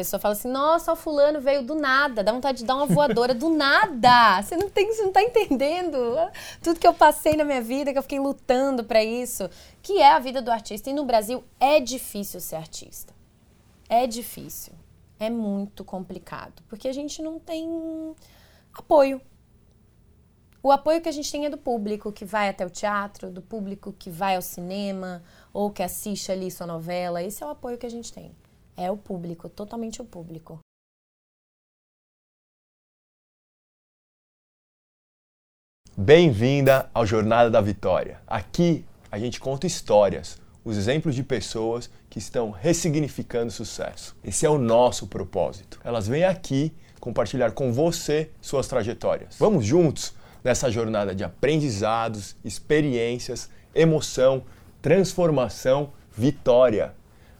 pessoa fala assim: nossa, o fulano veio do nada, dá vontade de dar uma voadora do nada. Você não tem, você não tá entendendo tudo que eu passei na minha vida, que eu fiquei lutando para isso, que é a vida do artista. E no Brasil é difícil ser artista. É difícil. É muito complicado, porque a gente não tem apoio. O apoio que a gente tem é do público que vai até o teatro, do público que vai ao cinema ou que assiste ali sua novela. Esse é o apoio que a gente tem. É o público, totalmente o público. Bem-vinda ao Jornada da Vitória. Aqui a gente conta histórias, os exemplos de pessoas que estão ressignificando sucesso. Esse é o nosso propósito. Elas vêm aqui compartilhar com você suas trajetórias. Vamos juntos nessa jornada de aprendizados, experiências, emoção, transformação, vitória.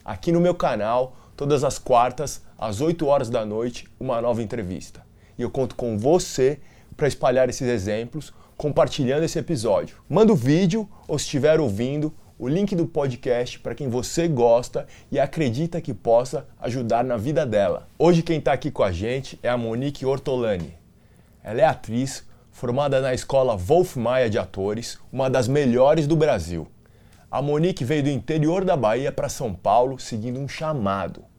Aqui no meu canal, todas as quartas, às 8 horas da noite, uma nova entrevista. E eu conto com você para espalhar esses exemplos, compartilhando esse episódio. Manda o vídeo ou se estiver ouvindo, o link do podcast para quem você gosta e acredita que possa ajudar na vida dela. Hoje quem está aqui com a gente é a Monique Ortolani. Ela é atriz, formada na escola Wolf Maia de Atores, uma das melhores do Brasil. A Monique veio do interior da Bahia para São Paulo seguindo um chamado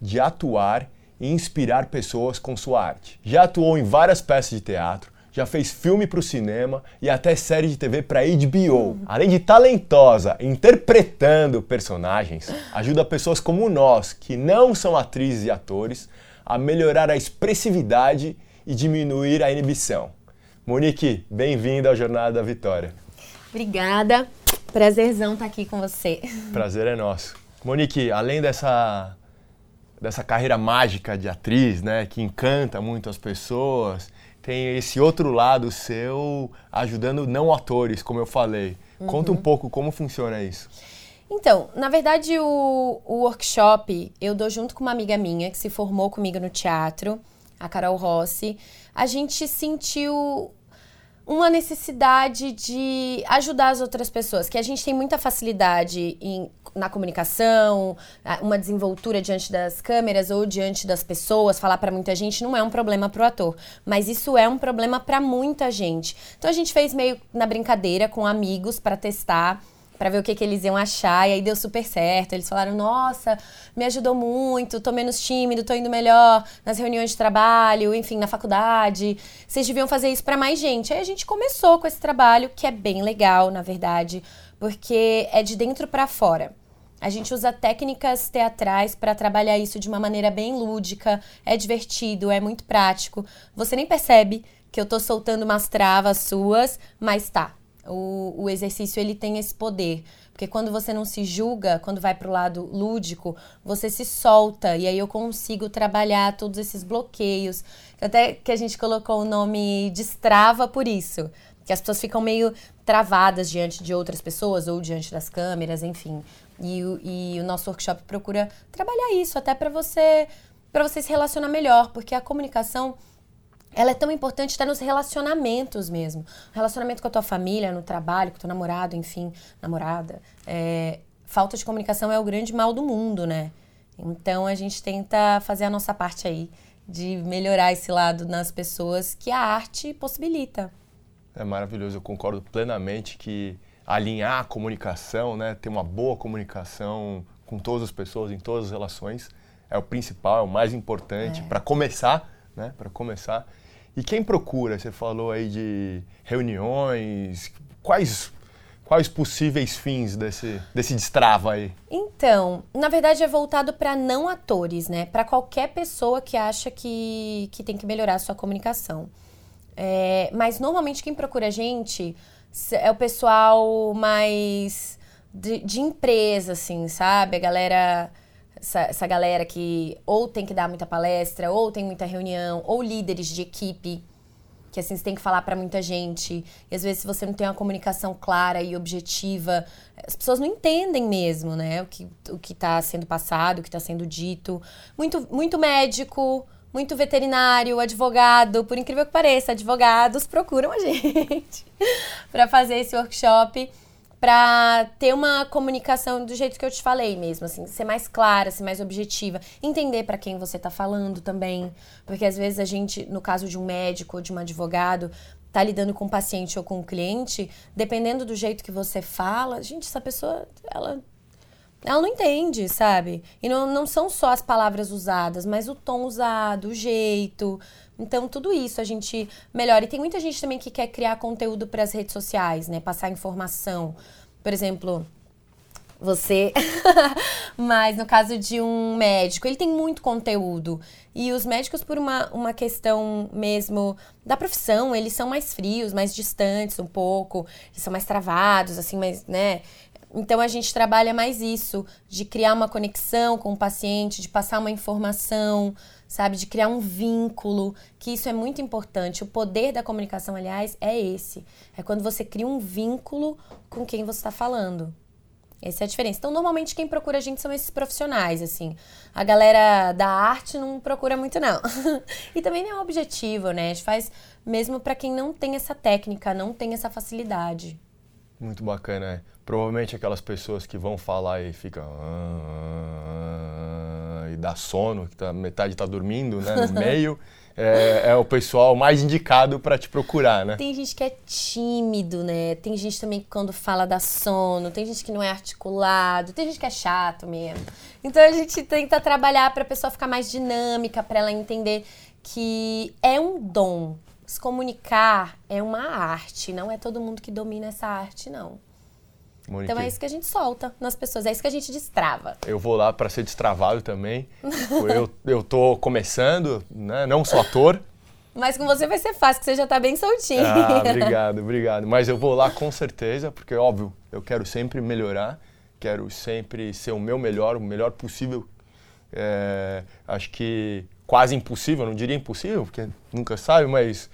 de atuar e inspirar pessoas com sua arte. Já atuou em várias peças de teatro, já fez filme para o cinema e até série de TV para HBO. Além de talentosa interpretando personagens, ajuda pessoas como nós, que não são atrizes e atores, a melhorar a expressividade e diminuir a inibição. Monique, bem-vinda ao Jornada da Vitória. Obrigada. Prazerzão estar tá aqui com você. Prazer é nosso. Monique, além dessa, dessa carreira mágica de atriz, né, que encanta muito as pessoas, tem esse outro lado seu ajudando não atores, como eu falei. Uhum. Conta um pouco como funciona isso. Então, na verdade, o, o workshop eu dou junto com uma amiga minha que se formou comigo no teatro, a Carol Rossi a gente sentiu uma necessidade de ajudar as outras pessoas, que a gente tem muita facilidade em, na comunicação, uma desenvoltura diante das câmeras ou diante das pessoas, falar para muita gente não é um problema para o ator, mas isso é um problema para muita gente. Então a gente fez meio na brincadeira com amigos para testar para ver o que, que eles iam achar, e aí deu super certo. Eles falaram: Nossa, me ajudou muito, tô menos tímido, tô indo melhor nas reuniões de trabalho, enfim, na faculdade. Vocês deviam fazer isso para mais gente. Aí a gente começou com esse trabalho, que é bem legal, na verdade, porque é de dentro para fora. A gente usa técnicas teatrais para trabalhar isso de uma maneira bem lúdica, é divertido, é muito prático. Você nem percebe que eu tô soltando umas travas suas, mas tá, o, o exercício ele tem esse poder. Porque quando você não se julga, quando vai para o lado lúdico, você se solta. E aí eu consigo trabalhar todos esses bloqueios. Até que a gente colocou o nome destrava por isso. Que as pessoas ficam meio travadas diante de outras pessoas ou diante das câmeras, enfim. E, e o nosso workshop procura trabalhar isso, até para você, para você se relacionar melhor. Porque a comunicação ela é tão importante até nos relacionamentos mesmo. Relacionamento com a tua família, no trabalho, com o teu namorado, enfim, namorada. É, falta de comunicação é o grande mal do mundo, né? Então a gente tenta fazer a nossa parte aí de melhorar esse lado nas pessoas que a arte possibilita. É maravilhoso, eu concordo plenamente que alinhar a comunicação, né, ter uma boa comunicação com todas as pessoas em todas as relações é o principal, é o mais importante é. para começar, né, para começar. E quem procura? Você falou aí de reuniões. Quais quais possíveis fins desse, desse destrava aí? Então, na verdade é voltado para não atores, né? Para qualquer pessoa que acha que, que tem que melhorar a sua comunicação. É, mas normalmente quem procura a gente é o pessoal mais de, de empresa, assim, sabe? A galera essa, essa galera que ou tem que dar muita palestra, ou tem muita reunião, ou líderes de equipe, que assim, você tem que falar para muita gente. E às vezes, se você não tem uma comunicação clara e objetiva, as pessoas não entendem mesmo, né? O que, o que tá sendo passado, o que está sendo dito. Muito, muito médico, muito veterinário, advogado, por incrível que pareça, advogados procuram a gente para fazer esse workshop para ter uma comunicação do jeito que eu te falei mesmo, assim, ser mais clara, ser mais objetiva, entender para quem você tá falando também, porque às vezes a gente, no caso de um médico ou de um advogado, tá lidando com um paciente ou com um cliente, dependendo do jeito que você fala, gente, essa pessoa, ela ela não entende, sabe? E não, não são só as palavras usadas, mas o tom usado, o jeito. Então, tudo isso a gente melhora. E tem muita gente também que quer criar conteúdo para as redes sociais, né? Passar informação. Por exemplo, você. Mas no caso de um médico, ele tem muito conteúdo. E os médicos, por uma, uma questão mesmo da profissão, eles são mais frios, mais distantes um pouco, eles são mais travados, assim, mais, né? Então a gente trabalha mais isso, de criar uma conexão com o paciente, de passar uma informação, sabe, de criar um vínculo, que isso é muito importante. O poder da comunicação, aliás, é esse. É quando você cria um vínculo com quem você está falando. Essa é a diferença. Então, normalmente quem procura a gente são esses profissionais, assim. A galera da arte não procura muito, não. e também não é objetivo, né? A gente faz mesmo para quem não tem essa técnica, não tem essa facilidade. Muito bacana, é. Provavelmente aquelas pessoas que vão falar e ficam. Ah", e dá sono, que tá, metade está dormindo, né? No meio. É, é, o pessoal mais indicado para te procurar, né? Tem gente que é tímido, né? Tem gente também que quando fala dá sono, tem gente que não é articulado, tem gente que é chato mesmo. Então a gente tenta trabalhar para a pessoa ficar mais dinâmica, para ela entender que é um dom, se comunicar é uma arte, não é todo mundo que domina essa arte, não. Monique. Então é isso que a gente solta nas pessoas, é isso que a gente destrava. Eu vou lá para ser destravado também. eu, eu tô começando, né? não sou ator. Mas com você vai ser fácil, que você já está bem soltinho. Ah, obrigado, obrigado. Mas eu vou lá com certeza, porque óbvio, eu quero sempre melhorar, quero sempre ser o meu melhor, o melhor possível. É, acho que quase impossível, não diria impossível, porque nunca sabe, mas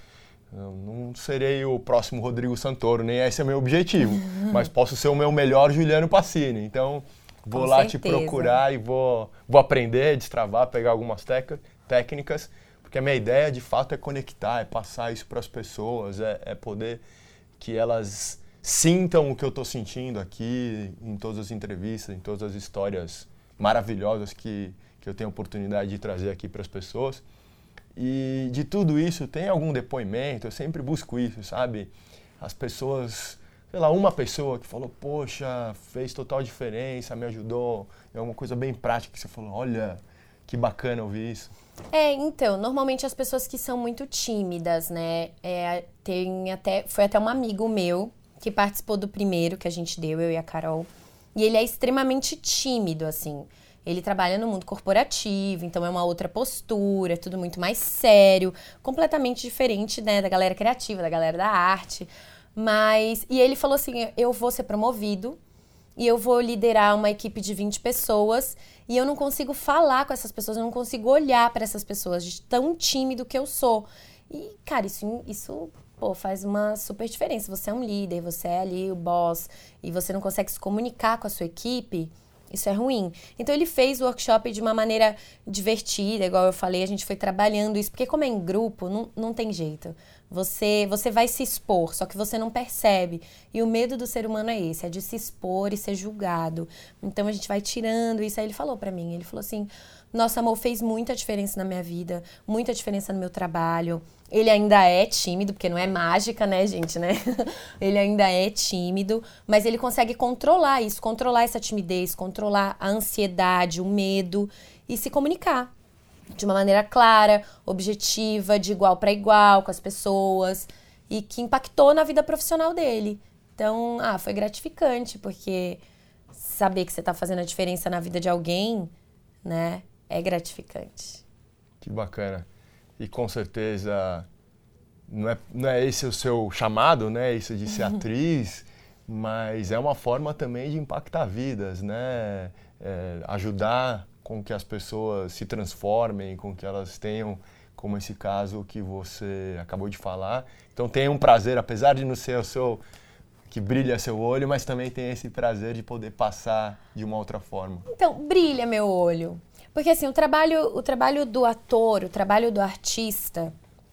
não serei o próximo Rodrigo Santoro, nem esse é meu objetivo, mas posso ser o meu melhor Juliano Passini. Então, vou Com lá certeza. te procurar e vou, vou aprender, destravar, pegar algumas técnicas, porque a minha ideia de fato é conectar, é passar isso para as pessoas, é, é poder que elas sintam o que eu estou sentindo aqui em todas as entrevistas, em todas as histórias maravilhosas que, que eu tenho a oportunidade de trazer aqui para as pessoas. E de tudo isso, tem algum depoimento? Eu sempre busco isso, sabe? As pessoas, sei lá, uma pessoa que falou, poxa, fez total diferença, me ajudou. É uma coisa bem prática que você falou, olha, que bacana ouvir isso. É, então, normalmente as pessoas que são muito tímidas, né? É, tem até, foi até um amigo meu que participou do primeiro que a gente deu, eu e a Carol. E ele é extremamente tímido, assim. Ele trabalha no mundo corporativo, então é uma outra postura, é tudo muito mais sério, completamente diferente, né, da galera criativa, da galera da arte. Mas e ele falou assim: "Eu vou ser promovido e eu vou liderar uma equipe de 20 pessoas e eu não consigo falar com essas pessoas, eu não consigo olhar para essas pessoas de tão tímido que eu sou". E cara, isso isso pô, faz uma super diferença. Você é um líder, você é ali o boss e você não consegue se comunicar com a sua equipe, isso é ruim. Então ele fez o workshop de uma maneira divertida, igual eu falei, a gente foi trabalhando isso, porque como é em grupo, não, não tem jeito. Você, você vai se expor, só que você não percebe. E o medo do ser humano é esse, é de se expor e ser julgado. Então a gente vai tirando isso. Aí ele falou para mim, ele falou assim: nosso amor fez muita diferença na minha vida, muita diferença no meu trabalho. Ele ainda é tímido, porque não é mágica, né, gente, né? ele ainda é tímido, mas ele consegue controlar isso, controlar essa timidez, controlar a ansiedade, o medo e se comunicar de uma maneira clara, objetiva, de igual para igual com as pessoas e que impactou na vida profissional dele. Então, ah, foi gratificante, porque saber que você está fazendo a diferença na vida de alguém, né, é gratificante. Que bacana. E com certeza não é, não é esse o seu chamado, né? Isso de ser atriz, mas é uma forma também de impactar vidas, né? É, ajudar com que as pessoas se transformem, com que elas tenham, como esse caso que você acabou de falar. Então tem um prazer, apesar de não ser o seu que brilha seu olho, mas também tem esse prazer de poder passar de uma outra forma. Então, brilha meu olho. Porque assim, o trabalho, o trabalho do ator, o trabalho do artista,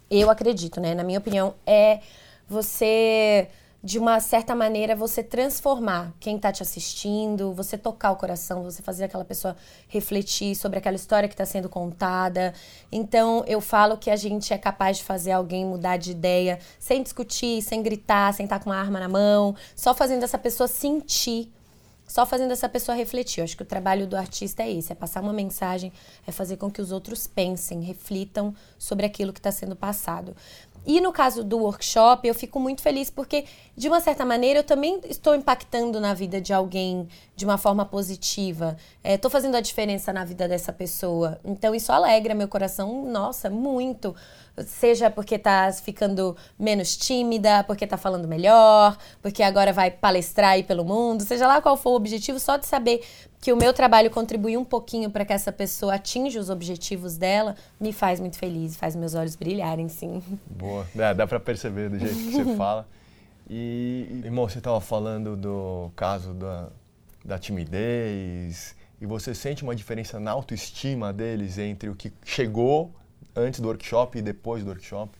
eu acredito, né, na minha opinião, é você de uma certa maneira, você transformar quem está te assistindo, você tocar o coração, você fazer aquela pessoa refletir sobre aquela história que está sendo contada. Então, eu falo que a gente é capaz de fazer alguém mudar de ideia sem discutir, sem gritar, sem estar tá com uma arma na mão, só fazendo essa pessoa sentir só fazendo essa pessoa refletir. Eu acho que o trabalho do artista é esse: é passar uma mensagem, é fazer com que os outros pensem, reflitam sobre aquilo que está sendo passado. E no caso do workshop, eu fico muito feliz porque, de uma certa maneira, eu também estou impactando na vida de alguém de uma forma positiva. Estou é, fazendo a diferença na vida dessa pessoa. Então, isso alegra meu coração, nossa, muito. Seja porque está ficando menos tímida, porque está falando melhor, porque agora vai palestrar aí pelo mundo, seja lá qual for o objetivo, só de saber que o meu trabalho contribui um pouquinho para que essa pessoa atinja os objetivos dela, me faz muito feliz, faz meus olhos brilharem, sim. Boa, é, dá para perceber do jeito que você fala. E, irmão, você estava falando do caso da, da timidez, e você sente uma diferença na autoestima deles entre o que chegou antes do workshop e depois do workshop?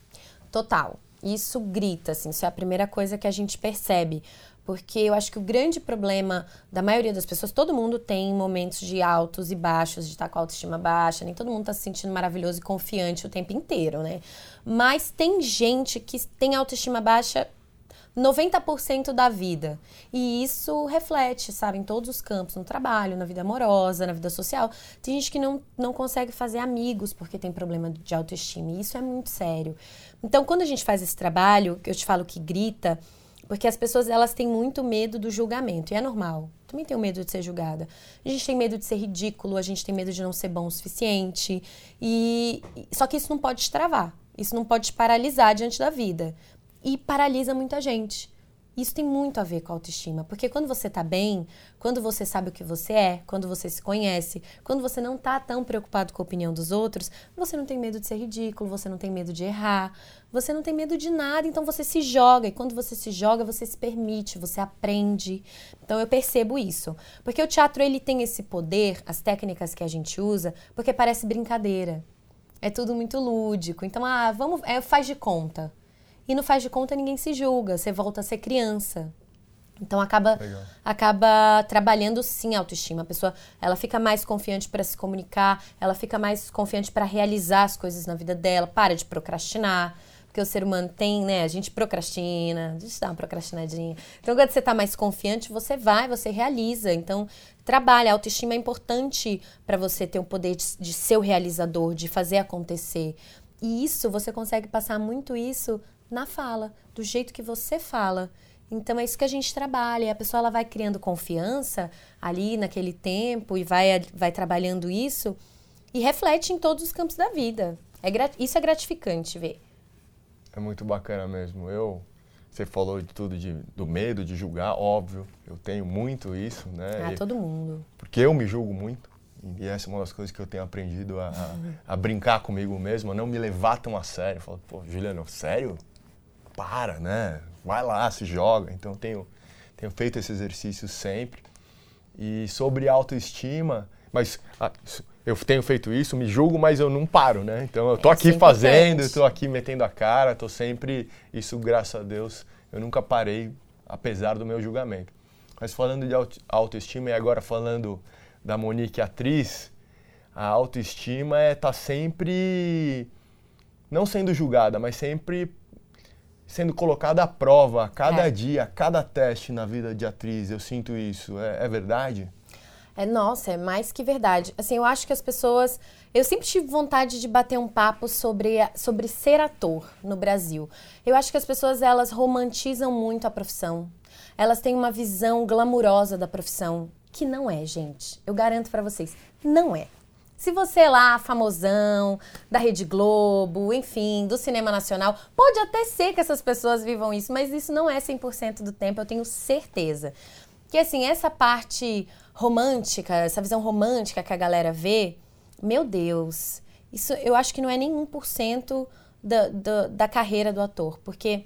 Total. Isso grita, assim, isso é a primeira coisa que a gente percebe. Porque eu acho que o grande problema da maioria das pessoas, todo mundo tem momentos de altos e baixos, de estar com a autoestima baixa, nem todo mundo está se sentindo maravilhoso e confiante o tempo inteiro, né? Mas tem gente que tem autoestima baixa 90% da vida. E isso reflete, sabe, em todos os campos, no trabalho, na vida amorosa, na vida social. Tem gente que não, não consegue fazer amigos porque tem problema de autoestima. E isso é muito sério. Então, quando a gente faz esse trabalho, eu te falo que grita, porque as pessoas elas têm muito medo do julgamento, e é normal. Também tenho medo de ser julgada. A gente tem medo de ser ridículo, a gente tem medo de não ser bom o suficiente. E só que isso não pode te travar. Isso não pode te paralisar diante da vida e paralisa muita gente. Isso tem muito a ver com a autoestima, porque quando você tá bem, quando você sabe o que você é, quando você se conhece, quando você não tá tão preocupado com a opinião dos outros, você não tem medo de ser ridículo, você não tem medo de errar, você não tem medo de nada, então você se joga, e quando você se joga, você se permite, você aprende. Então eu percebo isso, porque o teatro ele tem esse poder, as técnicas que a gente usa, porque parece brincadeira. É tudo muito lúdico. Então, ah, vamos, é, faz de conta. E no faz de conta ninguém se julga, você volta a ser criança. Então acaba acaba trabalhando sim a autoestima. A pessoa, ela fica mais confiante para se comunicar, ela fica mais confiante para realizar as coisas na vida dela, para de procrastinar. Porque o ser humano tem, né? A gente procrastina, a gente dá uma procrastinadinha. Então, quando você está mais confiante, você vai, você realiza. Então, trabalha. A autoestima é importante para você ter o poder de, de ser o realizador, de fazer acontecer. E isso, você consegue passar muito isso na fala, do jeito que você fala. Então é isso que a gente trabalha. E a pessoa ela vai criando confiança ali naquele tempo e vai, vai trabalhando isso e reflete em todos os campos da vida. É, isso é gratificante ver. É muito bacana mesmo. Eu, você falou de tudo de, do medo de julgar, óbvio. Eu tenho muito isso, né? Ah, todo mundo. Porque eu me julgo muito. E essa é uma das coisas que eu tenho aprendido a, a, a brincar comigo mesmo, a não me levar tão a sério. Eu falo, pô, Juliano, sério? Para, né? Vai lá, se joga. Então tenho tenho feito esse exercício sempre. E sobre autoestima, mas ah, eu tenho feito isso, me julgo, mas eu não paro, né? Então eu tô é aqui fazendo, estou aqui metendo a cara, tô sempre isso, graças a Deus, eu nunca parei apesar do meu julgamento. Mas falando de autoestima e agora falando da Monique atriz, a autoestima é estar tá sempre não sendo julgada, mas sempre sendo colocada à prova a cada é. dia, a cada teste na vida de atriz. Eu sinto isso. É, é, verdade? É, nossa, é mais que verdade. Assim, eu acho que as pessoas. Eu sempre tive vontade de bater um papo sobre, sobre ser ator no Brasil. Eu acho que as pessoas elas romantizam muito a profissão. Elas têm uma visão glamurosa da profissão, que não é, gente. Eu garanto para vocês, não é. Se você é lá, famosão, da Rede Globo, enfim, do cinema nacional, pode até ser que essas pessoas vivam isso, mas isso não é 100% do tempo, eu tenho certeza. Que assim, essa parte romântica, essa visão romântica que a galera vê, meu Deus, isso eu acho que não é nem 1% da, da, da carreira do ator, porque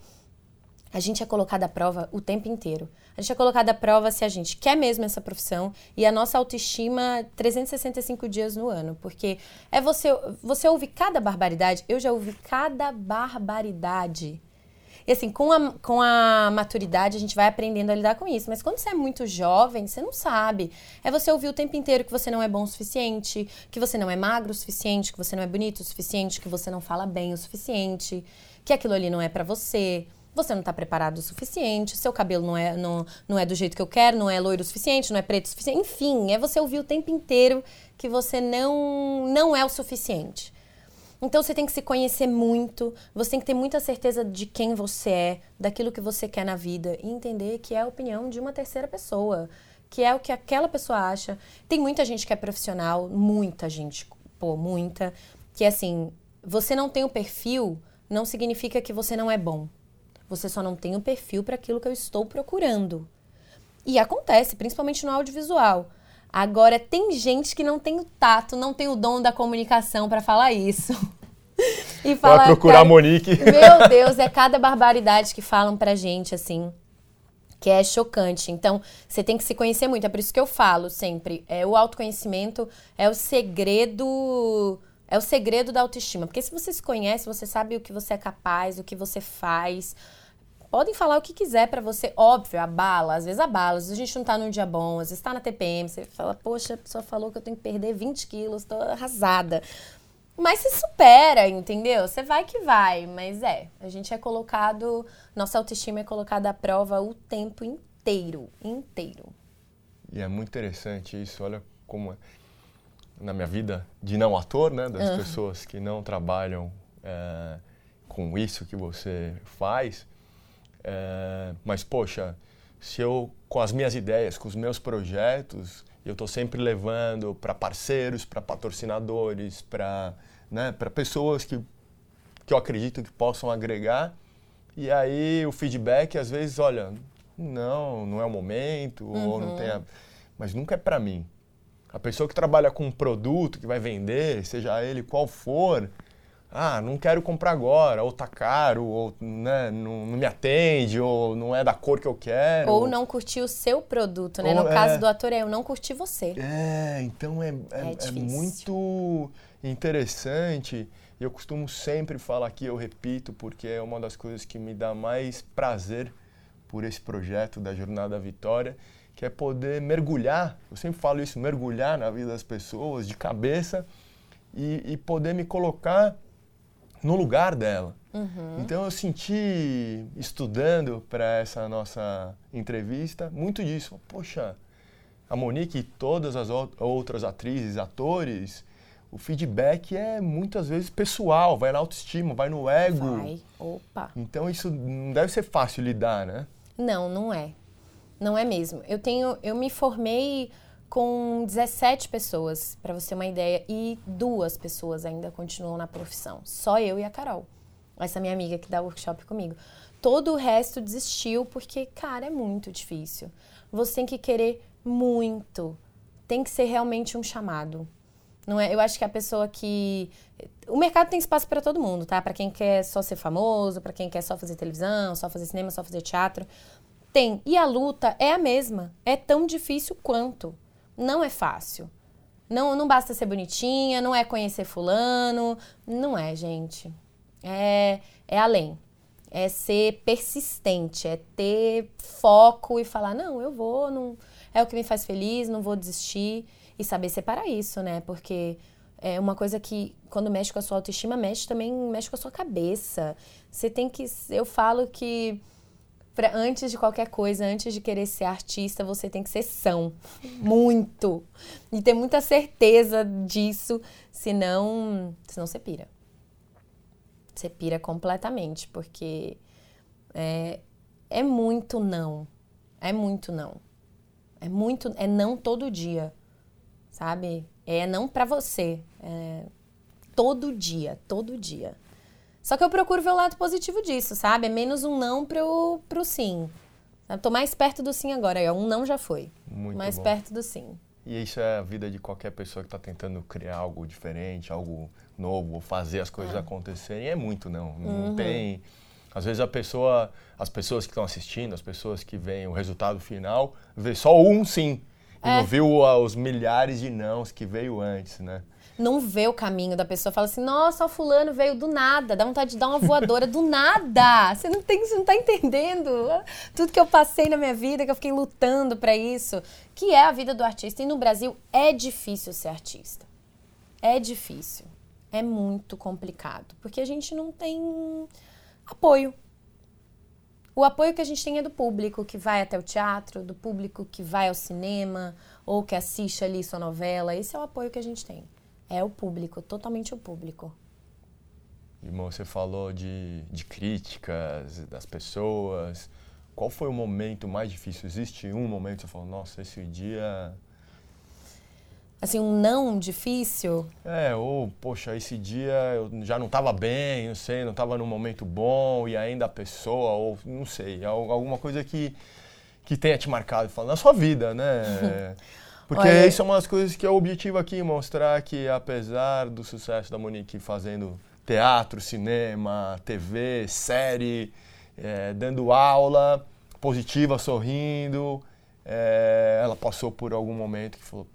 a gente é colocado à prova o tempo inteiro. A gente é colocado à prova se a gente quer mesmo essa profissão e a nossa autoestima 365 dias no ano. Porque é você, você ouve cada barbaridade, eu já ouvi cada barbaridade. E assim, com a, com a maturidade, a gente vai aprendendo a lidar com isso. Mas quando você é muito jovem, você não sabe. É você ouvir o tempo inteiro que você não é bom o suficiente, que você não é magro o suficiente, que você não é bonito o suficiente, que você não fala bem o suficiente, que aquilo ali não é para você você não está preparado o suficiente, seu cabelo não é, não, não é do jeito que eu quero, não é loiro o suficiente, não é preto o suficiente. Enfim, é você ouvir o tempo inteiro que você não, não é o suficiente. Então você tem que se conhecer muito, você tem que ter muita certeza de quem você é, daquilo que você quer na vida e entender que é a opinião de uma terceira pessoa, que é o que aquela pessoa acha. Tem muita gente que é profissional, muita gente, pô, muita, que assim, você não tem o perfil, não significa que você não é bom. Você só não tem o perfil para aquilo que eu estou procurando. E acontece, principalmente no audiovisual. Agora, tem gente que não tem o tato, não tem o dom da comunicação para falar isso. e falar, Vai procurar cara, a Monique. Meu Deus, é cada barbaridade que falam pra gente, assim, que é chocante. Então, você tem que se conhecer muito. É por isso que eu falo sempre, é o autoconhecimento é o segredo é o segredo da autoestima. Porque se você se conhece, você sabe o que você é capaz, o que você faz, Podem falar o que quiser para você, óbvio, abala, às vezes abala, às vezes a gente não tá num dia bom, às vezes tá na TPM, você fala, poxa, a pessoa falou que eu tenho que perder 20 quilos, tô arrasada. Mas se supera, entendeu? Você vai que vai, mas é, a gente é colocado, nossa autoestima é colocada à prova o tempo inteiro, inteiro. E é muito interessante isso, olha como é. na minha vida de não ator, né, das uhum. pessoas que não trabalham é, com isso que você faz, é, mas, poxa, se eu, com as minhas ideias, com os meus projetos, eu estou sempre levando para parceiros, para patrocinadores, para né, pessoas que, que eu acredito que possam agregar. E aí o feedback, às vezes, olha, não, não é o momento, uhum. ou não uhum. tem a... Mas nunca é para mim. A pessoa que trabalha com um produto que vai vender, seja ele qual for, ah, não quero comprar agora, ou tá caro, ou né, não, não, me atende, ou não é da cor que eu quero. Ou não curtir o seu produto, né? Ou, no é... caso do ator, é eu não curti você. É, então é, é, é, é muito interessante. E eu costumo sempre falar aqui, eu repito, porque é uma das coisas que me dá mais prazer por esse projeto da Jornada Vitória, que é poder mergulhar, eu sempre falo isso, mergulhar na vida das pessoas de cabeça e, e poder me colocar no lugar dela. Uhum. Então eu senti, estudando para essa nossa entrevista, muito disso. Poxa, a Monique e todas as outras atrizes, atores, o feedback é muitas vezes pessoal, vai na autoestima, vai no ego. Vai, opa. Então isso não deve ser fácil lidar, né? Não, não é. Não é mesmo. Eu tenho, eu me formei com 17 pessoas, para você ter uma ideia, e duas pessoas ainda continuam na profissão. Só eu e a Carol, essa minha amiga que dá workshop comigo. Todo o resto desistiu porque, cara, é muito difícil. Você tem que querer muito. Tem que ser realmente um chamado. Não é? Eu acho que a pessoa que o mercado tem espaço para todo mundo, tá? Para quem quer só ser famoso, para quem quer só fazer televisão, só fazer cinema, só fazer teatro, tem. E a luta é a mesma. É tão difícil quanto não é fácil. Não, não basta ser bonitinha, não é conhecer fulano. Não é, gente. É, é além. É ser persistente, é ter foco e falar, não, eu vou, não, é o que me faz feliz, não vou desistir. E saber separar isso, né? Porque é uma coisa que, quando mexe com a sua autoestima, mexe também, mexe com a sua cabeça. Você tem que. Eu falo que pra, antes de qualquer coisa, antes de querer ser artista, você tem que ser são. Muito. E ter muita certeza disso, senão, senão você pira. Você pira completamente, porque é, é muito não. É muito não. É muito, é não todo dia, sabe? É não para você. É todo dia, todo dia. Só que eu procuro ver o lado positivo disso, sabe? É menos um não pro, pro sim. Eu tô mais perto do sim agora. É, um não já foi. Muito mais bom. perto do sim. E isso é a vida de qualquer pessoa que está tentando criar algo diferente, algo novo, fazer as coisas é. acontecerem. É muito não. Não uhum. tem. Às vezes a pessoa, as pessoas que estão assistindo, as pessoas que veem o resultado final, vê só um sim. É. Não viu os milhares de nãos que veio antes, né? Não vê o caminho da pessoa, fala assim, nossa, o fulano veio do nada, dá vontade de dar uma voadora do nada. Você não tem, você não tá entendendo tudo que eu passei na minha vida, que eu fiquei lutando para isso, que é a vida do artista. E no Brasil é difícil ser artista. É difícil. É muito complicado, porque a gente não tem apoio. O apoio que a gente tem é do público que vai até o teatro, do público que vai ao cinema ou que assiste ali sua novela. Esse é o apoio que a gente tem. É o público, totalmente o público. Irmão, você falou de, de críticas das pessoas. Qual foi o momento mais difícil? Existe um momento que você falou, nossa, esse dia assim, um não difícil? É, ou, poxa, esse dia eu já não estava bem, não sei, não estava num momento bom e ainda a pessoa, ou não sei, alguma coisa que, que tenha te marcado, na sua vida, né? Porque Olha, isso é uma das coisas que é o objetivo aqui, mostrar que apesar do sucesso da Monique fazendo teatro, cinema, TV, série, é, dando aula, positiva, sorrindo, é, ela passou por algum momento que falou,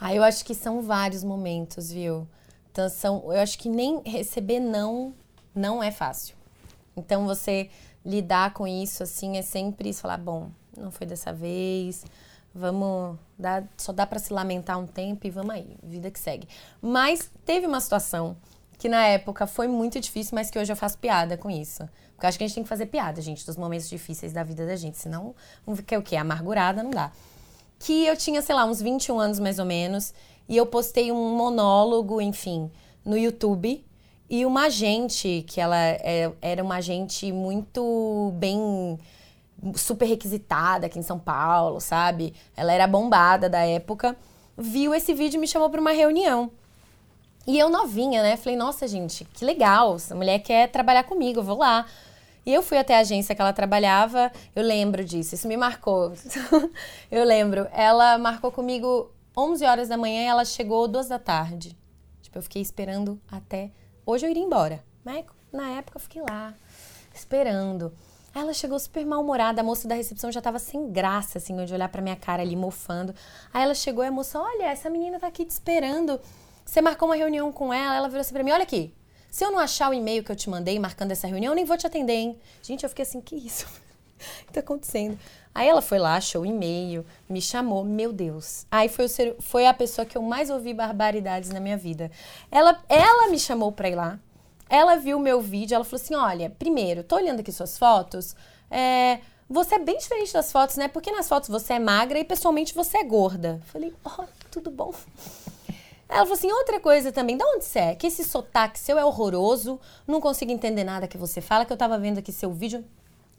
ah, eu acho que são vários momentos, viu? Então, são, eu acho que nem receber não não é fácil. Então, você lidar com isso, assim, é sempre falar, bom, não foi dessa vez, vamos dar, só dá para se lamentar um tempo e vamos aí, vida que segue. Mas teve uma situação que na época foi muito difícil, mas que hoje eu faço piada com isso. Porque eu acho que a gente tem que fazer piada, gente, dos momentos difíceis da vida da gente, senão vamos ficar o quê? Amargurada não dá que eu tinha, sei lá, uns 21 anos mais ou menos, e eu postei um monólogo, enfim, no YouTube. E uma agente, que ela é, era uma agente muito bem super requisitada aqui em São Paulo, sabe? Ela era bombada da época, viu esse vídeo e me chamou para uma reunião. E eu novinha, né? Falei, nossa, gente, que legal, essa mulher quer trabalhar comigo, vou lá. E eu fui até a agência que ela trabalhava, eu lembro disso, isso me marcou. eu lembro, ela marcou comigo 11 horas da manhã e ela chegou 2 da tarde. Tipo, eu fiquei esperando até. Hoje eu iria embora, mas na época eu fiquei lá, esperando. Ela chegou super mal-humorada, a moça da recepção já tava sem graça, assim, de olhar pra minha cara ali, mofando. Aí ela chegou e a moça, olha, essa menina tá aqui te esperando. Você marcou uma reunião com ela, ela virou assim pra mim, olha aqui, se eu não achar o e-mail que eu te mandei marcando essa reunião, eu nem vou te atender, hein? Gente, eu fiquei assim, que isso? o que tá acontecendo? Aí ela foi lá, achou o e-mail, me chamou, meu Deus. Aí foi, o, foi a pessoa que eu mais ouvi barbaridades na minha vida. Ela, ela me chamou pra ir lá, ela viu meu vídeo, ela falou assim: olha, primeiro, tô olhando aqui suas fotos, é, você é bem diferente das fotos, né? Porque nas fotos você é magra e pessoalmente você é gorda. Falei, ó, oh, tudo bom. Ela falou assim: outra coisa também, de onde você é? Que esse sotaque seu é horroroso, não consigo entender nada que você fala, que eu tava vendo aqui seu vídeo.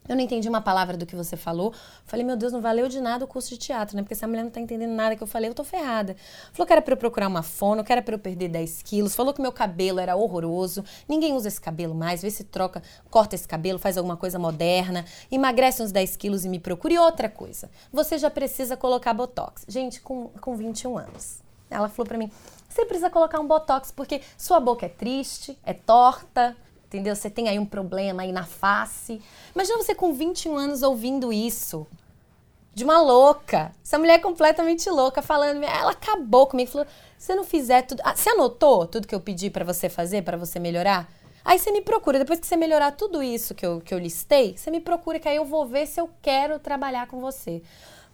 Eu não entendi uma palavra do que você falou. Falei, meu Deus, não valeu de nada o curso de teatro, né? Porque essa mulher não tá entendendo nada que eu falei, eu tô ferrada. Falou que era pra eu procurar uma fono, que era pra eu perder 10 quilos. Falou que meu cabelo era horroroso. Ninguém usa esse cabelo mais. Vê se troca, corta esse cabelo, faz alguma coisa moderna. Emagrece uns 10 quilos e me procure. E outra coisa, você já precisa colocar botox. Gente, com, com 21 anos. Ela falou pra mim: você precisa colocar um botox porque sua boca é triste, é torta, entendeu? Você tem aí um problema aí na face. Imagina você com 21 anos ouvindo isso. De uma louca. Essa mulher é completamente louca, falando. Ela acabou comigo. Falou: você não fizer tudo. Ah, você anotou tudo que eu pedi para você fazer, para você melhorar? Aí você me procura. Depois que você melhorar tudo isso que eu, que eu listei, você me procura, que aí eu vou ver se eu quero trabalhar com você.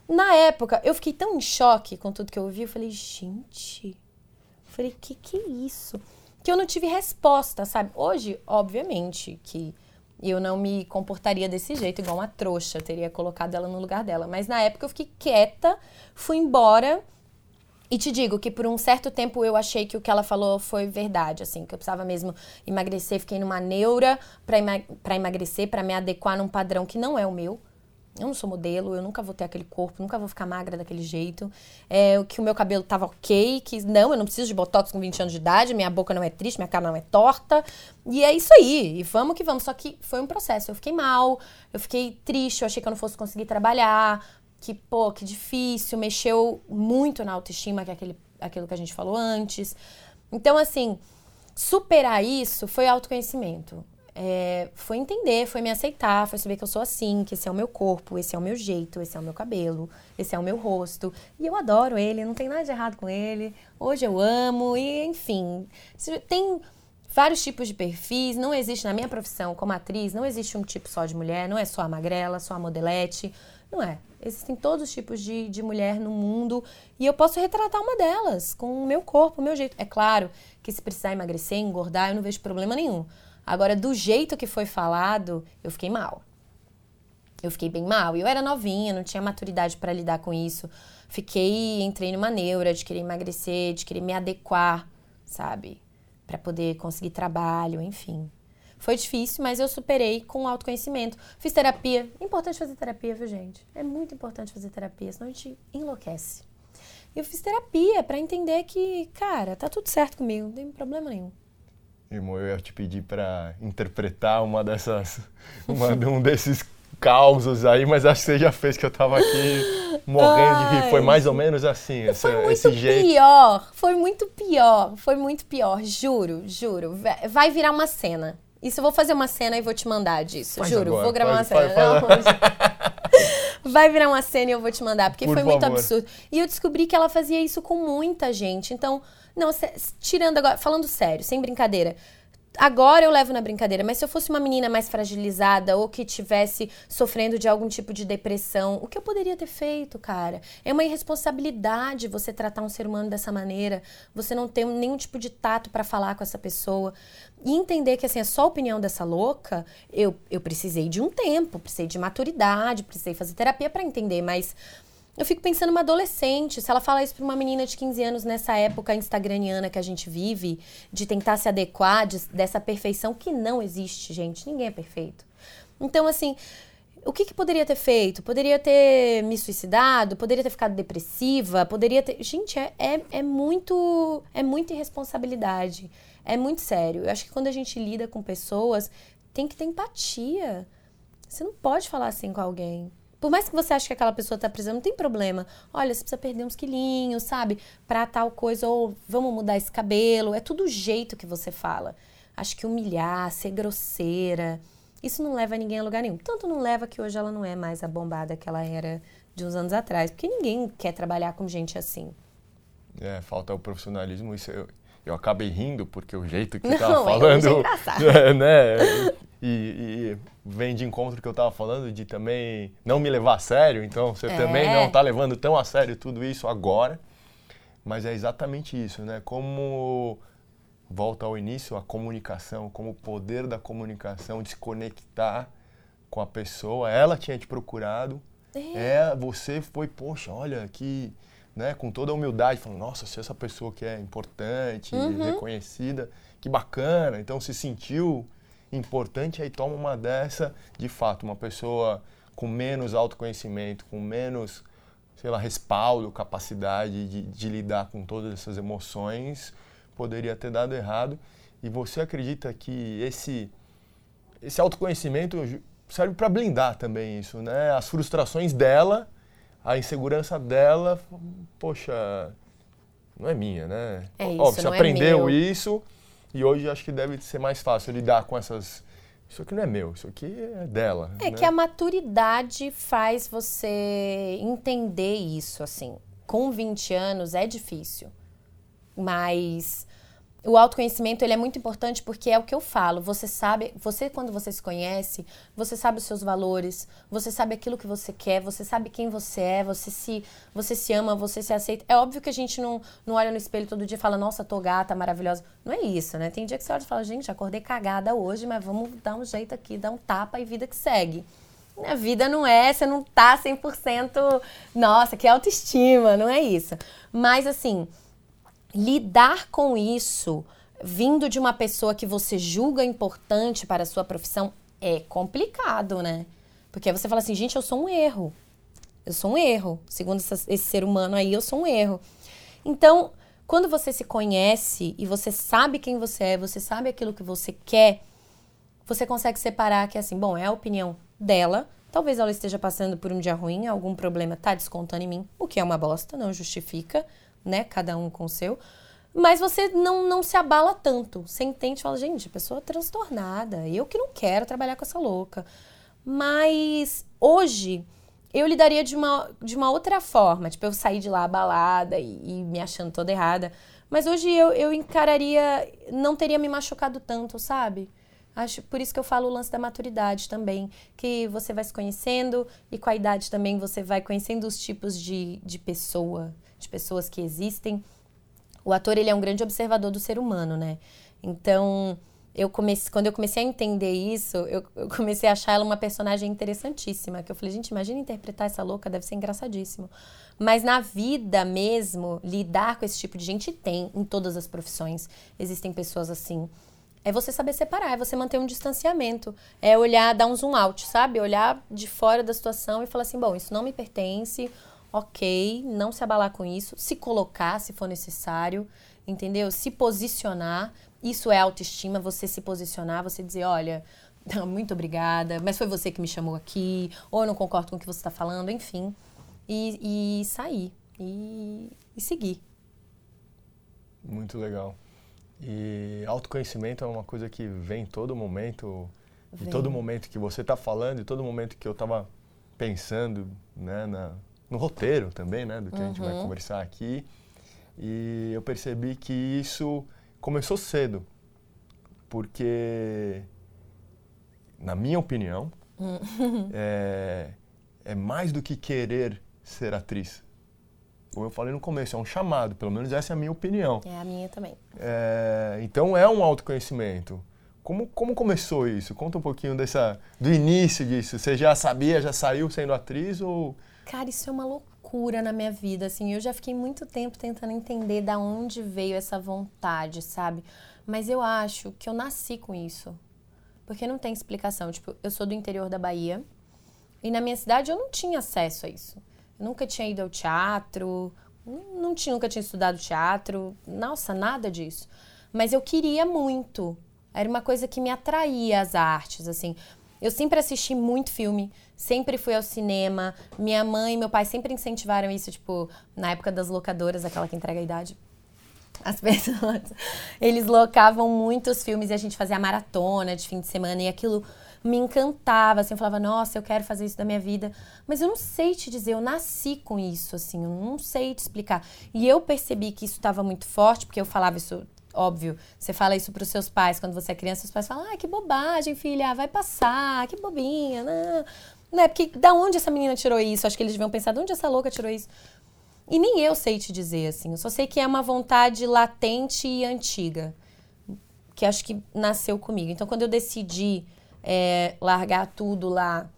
Na época, eu fiquei tão em choque com tudo que eu ouvi. Eu falei: gente Falei, que que é isso? Que eu não tive resposta, sabe? Hoje, obviamente, que eu não me comportaria desse jeito, igual uma trouxa, teria colocado ela no lugar dela. Mas na época eu fiquei quieta, fui embora. E te digo que por um certo tempo eu achei que o que ela falou foi verdade, assim, que eu precisava mesmo emagrecer, fiquei numa neura para emagrecer, para me adequar num padrão que não é o meu. Eu não sou modelo, eu nunca vou ter aquele corpo, nunca vou ficar magra daquele jeito. É, que o meu cabelo tava ok, que não, eu não preciso de botox com 20 anos de idade, minha boca não é triste, minha cara não é torta. E é isso aí, e vamos que vamos. Só que foi um processo. Eu fiquei mal, eu fiquei triste, eu achei que eu não fosse conseguir trabalhar, que, pô, que difícil, mexeu muito na autoestima, que é aquele, aquilo que a gente falou antes. Então, assim, superar isso foi autoconhecimento é, foi entender, foi me aceitar, foi saber que eu sou assim, que esse é o meu corpo, esse é o meu jeito, esse é o meu cabelo, esse é o meu rosto. E eu adoro ele, não tem nada de errado com ele. Hoje eu amo, e enfim. Tem vários tipos de perfis, não existe na minha profissão como atriz, não existe um tipo só de mulher, não é só a magrela, só a modelete. Não é. Existem todos os tipos de, de mulher no mundo e eu posso retratar uma delas com o meu corpo, o meu jeito. É claro que se precisar emagrecer, engordar, eu não vejo problema nenhum. Agora, do jeito que foi falado, eu fiquei mal. Eu fiquei bem mal. Eu era novinha, não tinha maturidade para lidar com isso. Fiquei, entrei numa neura de querer emagrecer, de querer me adequar, sabe? Para poder conseguir trabalho, enfim. Foi difícil, mas eu superei com autoconhecimento. Fiz terapia. Importante fazer terapia, viu, gente? É muito importante fazer terapia, senão a gente enlouquece. Eu fiz terapia para entender que, cara, tá tudo certo comigo, não tem problema nenhum. Irmão, eu ia te pedir para interpretar uma dessas, uma, um desses causos aí, mas acho que você já fez que eu tava aqui morrendo Ai, de rir. Foi mais ou menos assim, essa, foi muito esse jeito. pior, foi muito pior, foi muito pior, juro, juro. Vai virar uma cena. Isso eu vou fazer uma cena e vou te mandar disso, faz juro. Agora, vou gravar faz, uma cena. Faz, Não, vai virar uma cena e eu vou te mandar, porque Por foi favor. muito absurdo. E eu descobri que ela fazia isso com muita gente. Então, não, tirando agora, falando sério, sem brincadeira. Agora eu levo na brincadeira, mas se eu fosse uma menina mais fragilizada ou que tivesse sofrendo de algum tipo de depressão, o que eu poderia ter feito, cara? É uma irresponsabilidade você tratar um ser humano dessa maneira, você não ter nenhum tipo de tato para falar com essa pessoa. E entender que assim, é só a opinião dessa louca, eu, eu precisei de um tempo, precisei de maturidade, precisei fazer terapia para entender, mas eu fico pensando uma adolescente, se ela fala isso para uma menina de 15 anos nessa época instagramiana que a gente vive, de tentar se adequar de, dessa perfeição que não existe, gente. Ninguém é perfeito. Então, assim, o que, que, poderia ter feito? Poderia ter me suicidado? Poderia ter ficado depressiva? Poderia ter. Gente, é, é, é muito. É muita irresponsabilidade. É muito sério. Eu acho que quando a gente lida com pessoas, tem que ter empatia. Você não pode falar assim com alguém. Por mais que você ache que aquela pessoa tá precisando, não tem problema. Olha, você precisa perder uns quilinhos, sabe? Pra tal coisa, ou vamos mudar esse cabelo. É tudo o jeito que você fala. Acho que humilhar, ser grosseira, isso não leva ninguém a lugar nenhum. Tanto não leva que hoje ela não é mais a bombada que ela era de uns anos atrás. Porque ninguém quer trabalhar com gente assim. É, falta o profissionalismo. Isso eu, eu acabei rindo, porque o jeito que Não, tava é, falando. é engraçado. é, né? E, e vem de encontro que eu tava falando de também não me levar a sério. Então você É. também não tá levando tão a sério tudo isso agora. Mas é exatamente isso, né? Como volta ao início a comunicação, como o poder da comunicação de se conectar com a pessoa. Ela tinha te procurado, é, você foi, poxa, olha que, né, com toda a humildade, falando, nossa, se essa pessoa que é importante, reconhecida, que bacana. Então se sentiu importante, aí toma uma dessa, de fato, uma pessoa com menos autoconhecimento, com menos, sei lá, respaldo, capacidade de, de lidar com todas essas emoções, poderia ter dado errado. E você acredita que esse, esse autoconhecimento serve para blindar também isso, né? As frustrações dela, a insegurança dela, poxa, não é minha, né? É isso, você não é aprendeu meu. isso e hoje acho que deve ser mais fácil lidar com essas. Isso aqui não é meu, isso aqui é dela. É né? que a maturidade faz você entender isso, assim. Com 20 anos é difícil. Mas o autoconhecimento ele é muito importante porque é o que eu falo. Você sabe, você quando você se conhece, você sabe os seus valores, você sabe aquilo que você quer, você sabe quem você é, você se, você se ama, você se aceita. É óbvio que a gente não, não olha no espelho todo dia e fala, nossa, tô gata, maravilhosa. Não é isso, né? Tem dia que você olha e fala, gente, acordei cagada hoje, mas vamos dar um jeito aqui, dar um tapa e vida que segue. A vida não é, você não tá 100%, nossa, que autoestima, não é isso. Mas assim, lidar com isso vindo de uma pessoa que você julga importante para a sua profissão é complicado, né? Porque você fala assim, gente, eu sou um erro. Eu sou um erro. Segundo essa- esse ser humano aí, eu sou um erro. Então, quando você se conhece e você sabe quem você é, você sabe aquilo que você quer, você consegue separar que assim, bom, é a opinião dela. Talvez ela esteja passando por um dia ruim, algum problema tá descontando em mim, o que é uma bosta, não justifica, né? Cada um com o seu. Mas você não, não se abala tanto. Você entende fala, gente, pessoa transtornada. Eu que não quero trabalhar com essa louca. Mas hoje eu lidaria de uma, de uma outra forma. Tipo, eu saí de lá abalada e, e me achando toda errada. Mas hoje eu, eu encararia, não teria me machucado tanto, sabe? Acho por isso que eu falo o lance da maturidade também, que você vai se conhecendo e com a idade também você vai conhecendo os tipos de, de pessoa, de pessoas que existem. O ator ele é um grande observador do ser humano, né? Então eu comecei, quando eu comecei a entender isso, eu, eu, comecei a achar ela uma personagem interessantíssima. Que eu falei, gente, imagina interpretar essa louca, deve ser engraçadíssimo. Mas na vida mesmo, lidar com esse tipo de gente tem em todas as profissões. Existem pessoas assim. É você saber separar, é você manter um distanciamento. É olhar, dar um zoom out, sabe? Olhar de fora da situação e falar assim: bom, isso não me pertence, ok, não se abalar com isso, se colocar se for necessário, entendeu? Se posicionar. Isso é autoestima, você se posicionar, você dizer, olha, muito obrigada, mas foi você que me chamou aqui, ou eu não concordo com o que você está falando, enfim. E, e sair, e, e seguir. Muito legal. E autoconhecimento é uma coisa que vem todo momento, vem. todo momento que você está falando, e todo momento que eu estava pensando, né, na, no roteiro também, né, do que uhum. a gente vai uhum. conversar aqui. E eu percebi que isso começou cedo, porque, na minha opinião, é, é mais do que querer ser atriz. Como eu falei no começo, é um chamado, pelo menos essa é a minha opinião. É a minha também. É, então é um autoconhecimento. Como, como começou isso? Conta um pouquinho dessa, do início disso. Você já sabia, já saiu sendo atriz ou... Cara, isso é uma loucura na minha vida, assim. Eu já fiquei muito tempo tentando entender da onde veio essa vontade, sabe? Mas eu acho que eu nasci com isso. Porque não tem explicação. Tipo, eu sou do interior da Bahia e na minha cidade eu não tinha acesso a isso. Eu nunca tinha ido ao teatro, não tinha, nunca tinha estudado teatro, nossa, nada disso. Mas eu queria muito. Era uma coisa que me atraía as artes, assim. Eu sempre assisti muito filme, sempre fui ao cinema. Minha mãe e meu pai sempre incentivaram isso, tipo, na época das locadoras, aquela que entrega a idade. As pessoas, eles locavam muitos filmes e a gente fazia maratona de fim de semana e aquilo me encantava, assim, eu falava, nossa, eu quero fazer isso da minha vida. Mas eu não sei te dizer, eu nasci com isso, assim, eu não sei te explicar. E eu percebi que isso estava muito forte, porque eu falava isso óbvio, você fala isso para os seus pais quando você é criança, os pais falam: "Ah, que bobagem, filha, vai passar, que bobinha". Não, é porque da onde essa menina tirou isso? Acho que eles deviam pensar: "De onde essa louca tirou isso?". E nem eu sei te dizer assim, eu só sei que é uma vontade latente e antiga, que acho que nasceu comigo. Então quando eu decidi é, largar tudo lá.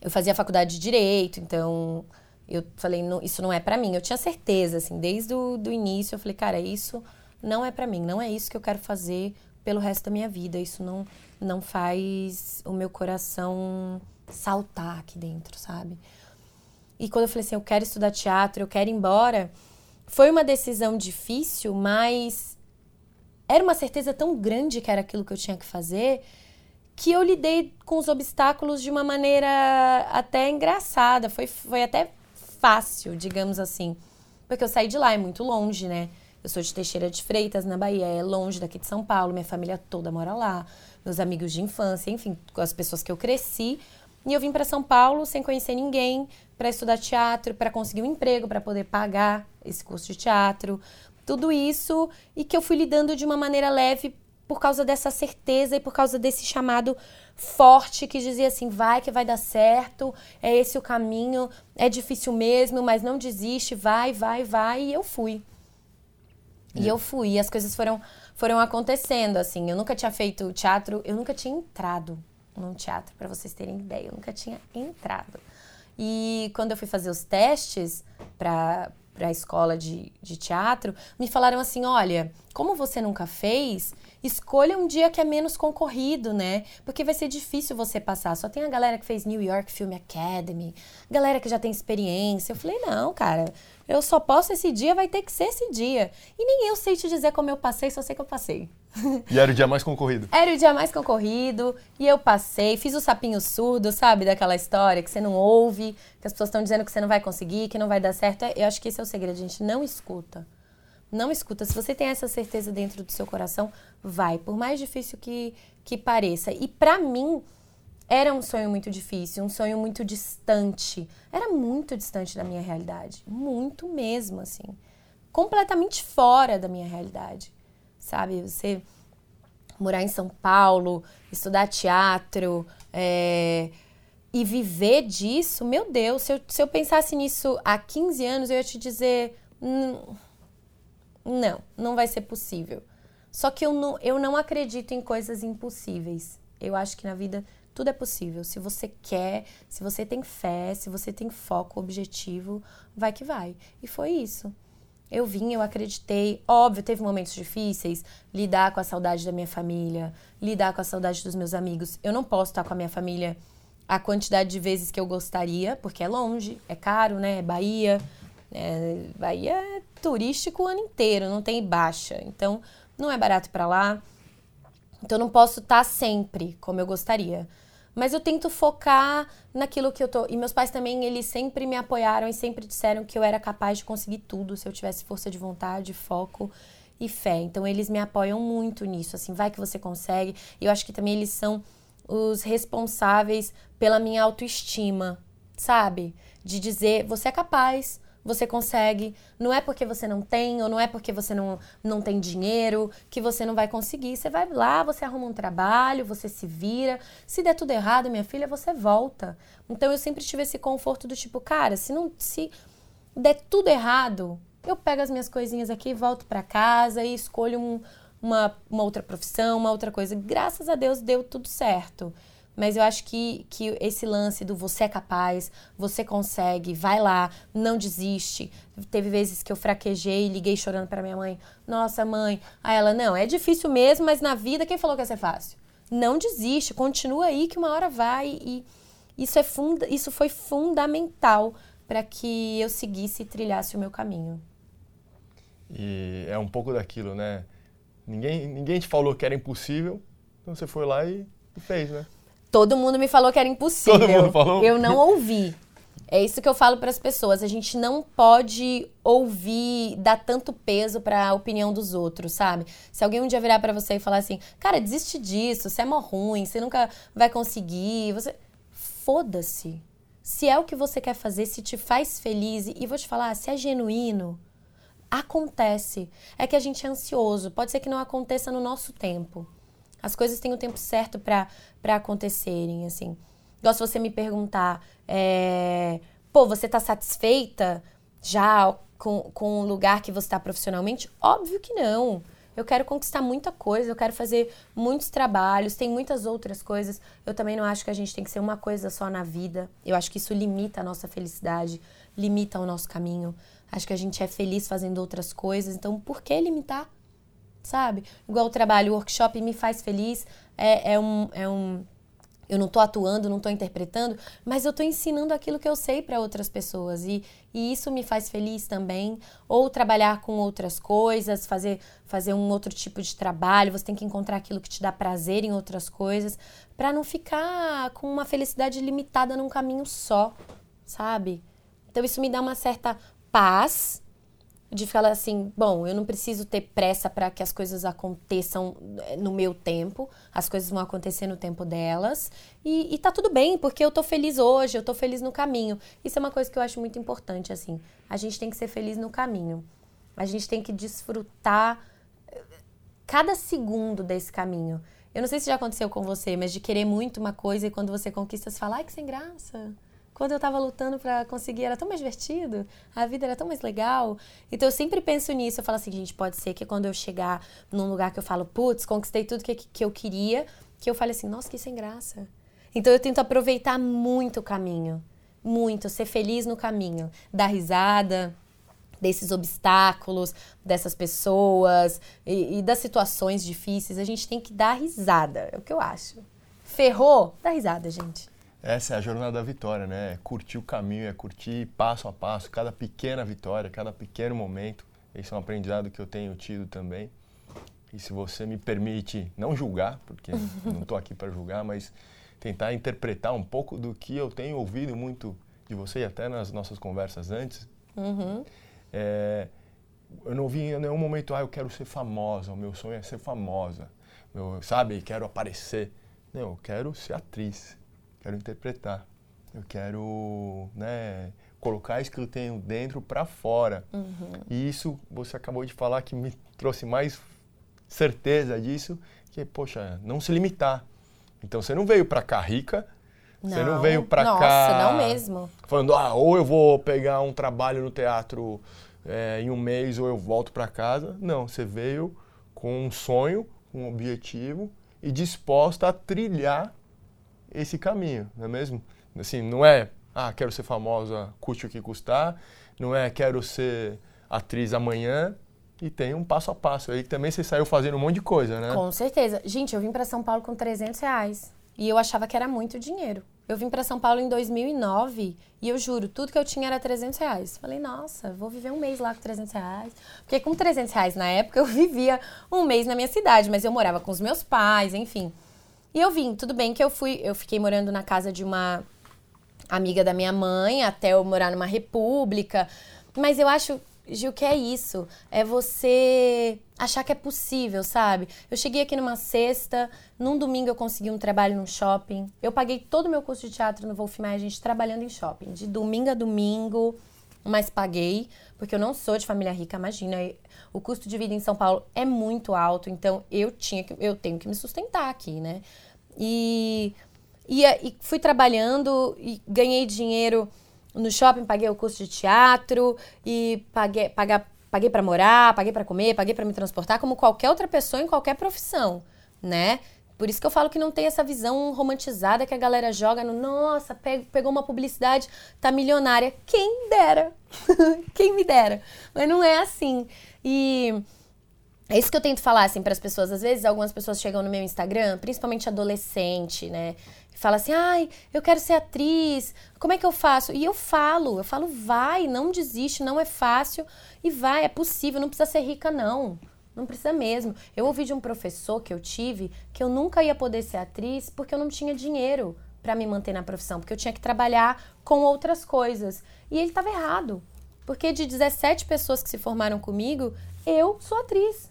Eu fazia faculdade de direito, então eu falei, não, isso não é para mim. Eu tinha certeza, assim, desde o do início, eu falei, cara, isso não é para mim, não é isso que eu quero fazer pelo resto da minha vida. Isso não, não faz o meu coração saltar aqui dentro, sabe? E quando eu falei assim, eu quero estudar teatro, eu quero ir embora, foi uma decisão difícil, mas era uma certeza tão grande que era aquilo que eu tinha que fazer que eu lidei com os obstáculos de uma maneira até engraçada. Foi, foi até fácil, digamos assim. Porque eu saí de lá, é muito longe, né? Eu sou de Teixeira de Freitas, na Bahia, é longe daqui de São Paulo, minha família toda mora lá, meus amigos de infância, enfim, as pessoas que eu cresci. E eu vim para São Paulo sem conhecer ninguém, para estudar teatro, para conseguir um emprego, para poder pagar esse curso de teatro. Tudo isso e que eu fui lidando de uma maneira leve por causa dessa certeza e por causa desse chamado forte que dizia assim: vai que vai dar certo, é esse o caminho, é difícil mesmo, mas não desiste, vai, vai, vai. E eu fui. E eu fui, e as coisas foram, foram acontecendo, assim. Eu nunca tinha feito teatro, eu nunca tinha entrado num teatro, para vocês terem ideia. Eu nunca tinha entrado. E quando eu fui fazer os testes para a escola de, de teatro, me falaram assim: olha, como você nunca fez, escolha um dia que é menos concorrido, né? Porque vai ser difícil você passar. Só tem a galera que fez New York Film Academy, galera que já tem experiência. Eu falei, não, cara, eu só posso esse dia, vai ter que ser esse dia. E nem eu sei te dizer como eu passei, só sei que eu passei. E era o dia mais concorrido? Era o dia mais concorrido, e eu passei, fiz o sapinho surdo, sabe? Daquela história que você não ouve, que as pessoas estão dizendo que você não vai conseguir, que não vai dar certo. Eu acho que esse é o segredo, a gente não escuta Não escuta. Se você tem essa certeza dentro do seu coração, vai. Por mais difícil que, que pareça. E para mim, era um sonho muito difícil, um sonho muito distante. Era muito distante da minha realidade. Muito mesmo, assim. Completamente fora da minha realidade. Sabe? Você morar em São Paulo, estudar teatro, é, e viver disso, meu Deus, se eu, se eu pensasse nisso há 15 anos, eu ia te dizer. Hum, não, não vai ser possível. Só que eu não, eu não acredito em coisas impossíveis. Eu acho que na vida tudo é possível. Se você quer, se você tem fé, se você tem foco, objetivo, vai que vai. E foi isso. Eu vim, eu acreditei. Óbvio, teve momentos difíceis. Lidar com a saudade da minha família, lidar com a saudade dos meus amigos. Eu não posso estar com a minha família a quantidade de vezes que eu gostaria, porque é longe, é caro, né? É Bahia. É, Bahia é turístico o ano inteiro, não tem baixa. Então, não é barato para lá. Então, não posso estar tá sempre como eu gostaria. Mas eu tento focar naquilo que eu tô. E meus pais também, eles sempre me apoiaram e sempre disseram que eu era capaz de conseguir tudo se eu tivesse força de vontade, foco e fé. Então, eles me apoiam muito nisso. Assim, vai que você consegue. E eu acho que também eles são os responsáveis pela minha autoestima, sabe? De dizer, você é capaz, você consegue. Não é porque você não tem, ou não é porque você não, não tem dinheiro que você não vai conseguir. Você vai lá, você arruma um trabalho, você se vira. Se der tudo errado, minha filha, você volta. Então eu sempre tive esse conforto do tipo, cara, se não se der tudo errado, eu pego as minhas coisinhas aqui, volto para casa e escolho um, uma, uma outra profissão, uma outra coisa. Graças a Deus deu tudo certo. Mas eu acho que, que esse lance do você é capaz, você consegue, vai lá, não desiste. Teve vezes que eu fraquejei, liguei chorando para minha mãe. Nossa, mãe. Aí ela, não, é difícil mesmo, mas na vida quem falou que ia ser fácil? Não desiste, continua aí que uma hora vai. E isso, é funda, isso foi fundamental para que eu seguisse e trilhasse o meu caminho. E é um pouco daquilo, né? Ninguém, ninguém te falou que era impossível, então você foi lá e, e fez, né? Todo mundo me falou que era impossível. Todo mundo falou? Eu não ouvi. É isso que eu falo para as pessoas. A gente não pode ouvir, dar tanto peso para a opinião dos outros, sabe? Se alguém um dia virar para você e falar assim, cara, desiste disso, você é mó ruim, você nunca vai conseguir, você. Foda-se. Se é o que você quer fazer, se te faz feliz, e vou te falar, se é genuíno, acontece. É que a gente é ansioso. Pode ser que não aconteça no nosso tempo. As coisas têm o tempo certo para acontecerem, assim. Gosto você me perguntar, é, pô, você tá satisfeita já com, com o lugar que você está profissionalmente? Óbvio que não. Eu quero conquistar muita coisa, eu quero fazer muitos trabalhos, tem muitas outras coisas. Eu também não acho que a gente tem que ser uma coisa só na vida. Eu acho que isso limita a nossa felicidade, limita o nosso caminho. Acho que a gente é feliz fazendo outras coisas, então por que limitar? Sabe? Igual o trabalho, o workshop me faz feliz, é, é um. É um eu não estou atuando, não estou interpretando, mas eu estou ensinando aquilo que eu sei para outras pessoas e, e isso me faz feliz também. Ou trabalhar com outras coisas, fazer, fazer um outro tipo de trabalho, você tem que encontrar aquilo que te dá prazer em outras coisas, para não ficar com uma felicidade limitada num caminho só, sabe? Então isso me dá uma certa paz de falar assim, bom, eu não preciso ter pressa para que as coisas aconteçam eh, no meu tempo, as coisas vão acontecer no tempo delas e, e tá tudo bem, porque eu tô feliz hoje, eu tô feliz no caminho. Isso é uma coisa que eu acho muito importante, assim, a gente tem que ser feliz no caminho, a gente tem que desfrutar eh, cada segundo desse caminho. Eu não sei se já aconteceu com você, mas de querer muito uma coisa e quando você conquista, você fala, ai, que sem graça. Quando eu estava lutando para conseguir, era tão mais divertido, a vida era tão mais legal. Então eu sempre penso nisso. Eu falo assim, gente, pode ser que quando eu chegar num lugar que eu falo, putz, conquistei tudo que, que eu queria, que eu fale assim, nossa, que sem graça. Então eu tento aproveitar muito o caminho. Muito, ser feliz no caminho. Dar risada, desses obstáculos, dessas pessoas e, e, das situações difíceis, a gente tem que dar risada, é o que eu acho. Ferrou? Dá risada, gente. Essa é a jornada da vitória, né? É curtir o caminho, é curtir passo a passo, cada pequena vitória, cada pequeno momento. Esse é um aprendizado que eu tenho tido também. E se você me permite não julgar, porque não estou aqui para julgar, mas tentar interpretar um pouco do que eu tenho ouvido muito de você e até nas nossas conversas antes, uhum. é, eu não vi em nenhum momento, ah, eu quero ser famosa, o meu sonho é ser famosa, eu, sabe, quero aparecer. Não, eu quero ser atriz, quero interpretar, eu quero, né, colocar isso que eu tenho dentro para fora. Uhum. E isso, você acabou de falar que me trouxe mais certeza disso, que, poxa, não se limitar. Então, você não veio para cá rica, não. você não veio para cá... Nossa, não mesmo. Falando, ah, ou eu vou pegar um trabalho no teatro é, em um mês ou eu volto para casa. Não, você veio com um sonho, um objetivo e disposta a trilhar esse caminho, não é mesmo? Assim, não é, ah, quero ser famosa, custe o que custar, não é, quero ser atriz amanhã, e tem um passo a passo aí que também você saiu fazendo um monte de coisa, né? Com certeza. Gente, eu vim para São Paulo com 300 reais e eu achava que era muito dinheiro. Eu vim para São Paulo em 2009 e eu juro, tudo que eu tinha era 300 reais. Falei, nossa, vou viver um mês lá com 300 reais. Porque com 300 reais na época eu vivia um mês na minha cidade, mas eu morava com os meus pais, enfim. E eu vim, tudo bem que eu fui, eu fiquei morando na casa de uma amiga da minha mãe até eu morar numa república. Mas eu acho Gil, que é isso? É você achar que é possível, sabe? Eu cheguei aqui numa sexta, num domingo eu consegui um trabalho num shopping. Eu paguei todo o meu curso de teatro no Wolf Maia, gente, trabalhando em shopping, de domingo a domingo, mas paguei, porque eu não sou de família rica, imagina. O custo de vida em São Paulo é muito alto, então eu tinha que, eu tenho que me sustentar aqui, né? E, e, e fui trabalhando e ganhei dinheiro no shopping paguei o curso de teatro e paguei, pagar, paguei para morar, paguei para comer, paguei para me transportar, como qualquer outra pessoa em qualquer profissão, né? Por isso que eu falo que não tem essa visão romantizada que a galera joga no nossa, pegou uma publicidade, tá milionária. Quem dera! Quem me dera! Mas não é assim. E é isso que eu tento falar assim para as pessoas. Às vezes algumas pessoas chegam no meu Instagram, principalmente adolescente, né? fala assim: ai, eu quero ser atriz, como é que eu faço? E eu falo, eu falo, vai, não desiste, não é fácil, e vai, é possível, não precisa ser rica, não. Não precisa mesmo. Eu ouvi de um professor que eu tive que eu nunca ia poder ser atriz porque eu não tinha dinheiro para me manter na profissão, porque eu tinha que trabalhar com outras coisas. E ele estava errado. Porque de 17 pessoas que se formaram comigo, eu sou atriz.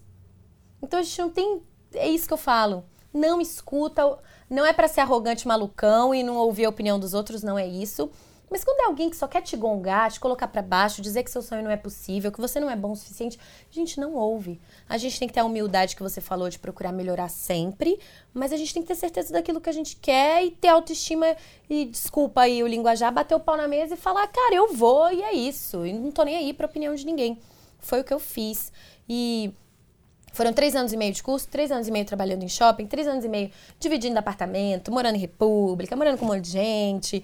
Então a gente não tem. É isso que eu falo. Não escuta não é para ser arrogante, malucão e não ouvir a opinião dos outros, não é isso. Mas quando é alguém que só quer te gongar, te colocar para baixo, dizer que seu sonho não é possível, que você não é bom o suficiente, a gente não ouve. A gente tem que ter a humildade que você falou de procurar melhorar sempre, mas a gente tem que ter certeza daquilo que a gente quer e ter autoestima e, desculpa aí o linguajar, bater o pau na mesa e falar, cara, eu vou e é isso. E não tô nem aí pra opinião de ninguém. Foi o que eu fiz. E foram três anos e meio de curso, três anos e meio trabalhando em shopping, três anos e meio dividindo apartamento, morando em república, morando com um monte de gente.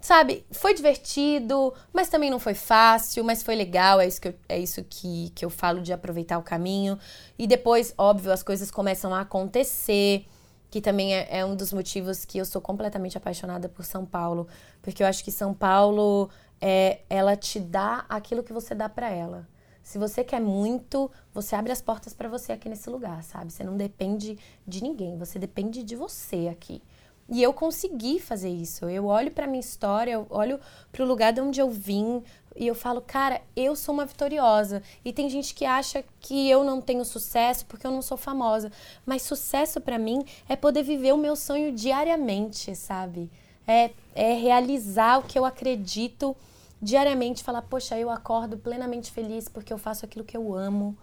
Sabe, foi divertido, mas também não foi fácil, mas foi legal, é isso que eu, é isso que, que eu falo de aproveitar o caminho. E depois, óbvio, as coisas começam a acontecer, que também é, é um dos motivos que eu sou completamente apaixonada por São Paulo. Porque eu acho que São Paulo, é, ela te dá aquilo que você dá para ela. Se você quer muito, você abre as portas para você aqui nesse lugar, sabe? Você não depende de ninguém, você depende de você aqui. E eu consegui fazer isso. Eu olho para minha história, eu olho para o lugar de onde eu vim e eu falo, cara, eu sou uma vitoriosa. E tem gente que acha que eu não tenho sucesso porque eu não sou famosa. Mas sucesso para mim é poder viver o meu sonho diariamente, sabe? É, é realizar o que eu acredito diariamente falar, poxa, eu acordo plenamente feliz porque eu faço aquilo que eu amo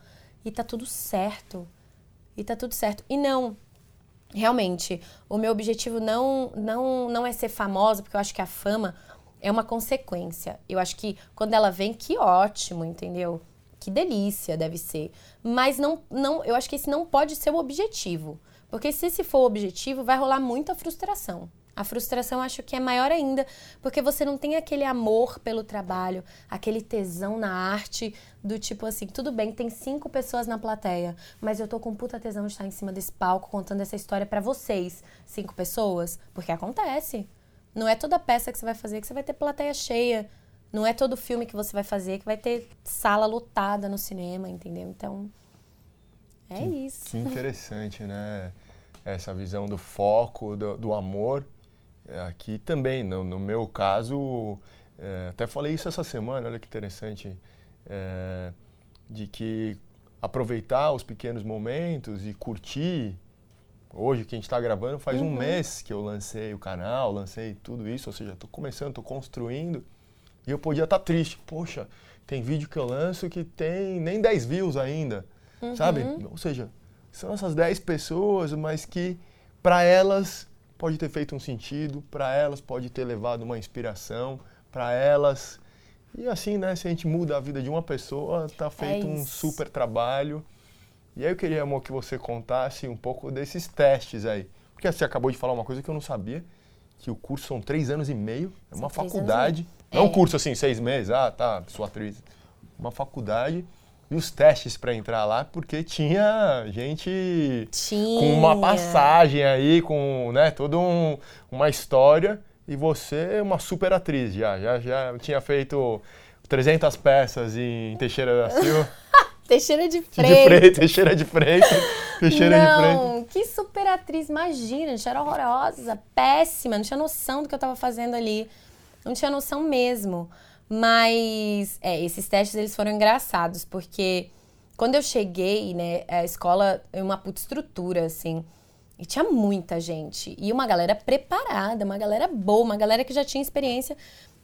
e tá tudo certo. E tá tudo certo. E não, realmente, o meu objetivo não não não é ser famosa, porque eu acho que a fama é uma consequência. Eu acho que quando ela vem, que ótimo, entendeu? Que delícia deve ser. Mas não não, eu acho que esse não pode ser o objetivo. Porque se esse for o objetivo, vai rolar muita frustração. A frustração acho que é maior ainda, porque você não tem aquele amor pelo trabalho, aquele tesão na arte, do tipo assim, tudo bem, tem cinco pessoas na plateia, mas eu tô com puta tesão de estar em cima desse palco contando essa história para vocês, cinco pessoas, porque acontece. Não é toda peça que você vai fazer que você vai ter plateia cheia. Não é todo filme que você vai fazer que vai ter sala lotada no cinema, entendeu? Então, é que, isso. Que interessante, né? Essa visão do foco, do, do amor aqui também, no, no meu caso, é, até falei isso essa semana, olha que interessante, é, de que aproveitar os pequenos momentos e curtir. Hoje que a gente está gravando, faz uhum. um mês que eu lancei o canal, lancei tudo isso, ou seja, estou começando, estou construindo. E eu podia estar tá triste. Poxa, tem vídeo que eu lanço que tem nem 10 views ainda, uhum. sabe? Ou seja, são essas 10 pessoas, mas que para elas pode ter feito um sentido, para elas pode ter levado uma inspiração, para elas e assim, né, se a gente muda a vida de uma pessoa, tá feito é um super trabalho. E aí eu queria, amor, que você contasse um pouco desses testes aí. Porque você acabou de falar uma coisa que eu não sabia, que o curso são três anos e meio, é uma faculdade. Não é um curso assim, seis meses, ah, tá, sua atriz. Uma faculdade. E os testes para entrar lá, porque tinha gente tinha. com uma passagem aí, com né, toda um, uma história. E você é uma super atriz já. Já, já tinha feito 300 peças em Teixeira da Silva. Teixeira de Freitas. De Freitas, Teixeira de Freitas. Teixeira não, de Freitas. Não, que super atriz, imagina, gente era horrorosa, péssima, não tinha noção do que eu estava fazendo ali. Não tinha noção mesmo. Mas, é, esses testes, eles foram engraçados, porque quando eu cheguei, né, a escola é uma puta estrutura, assim. E tinha muita gente. E uma galera preparada, uma galera boa, uma galera que já tinha experiência.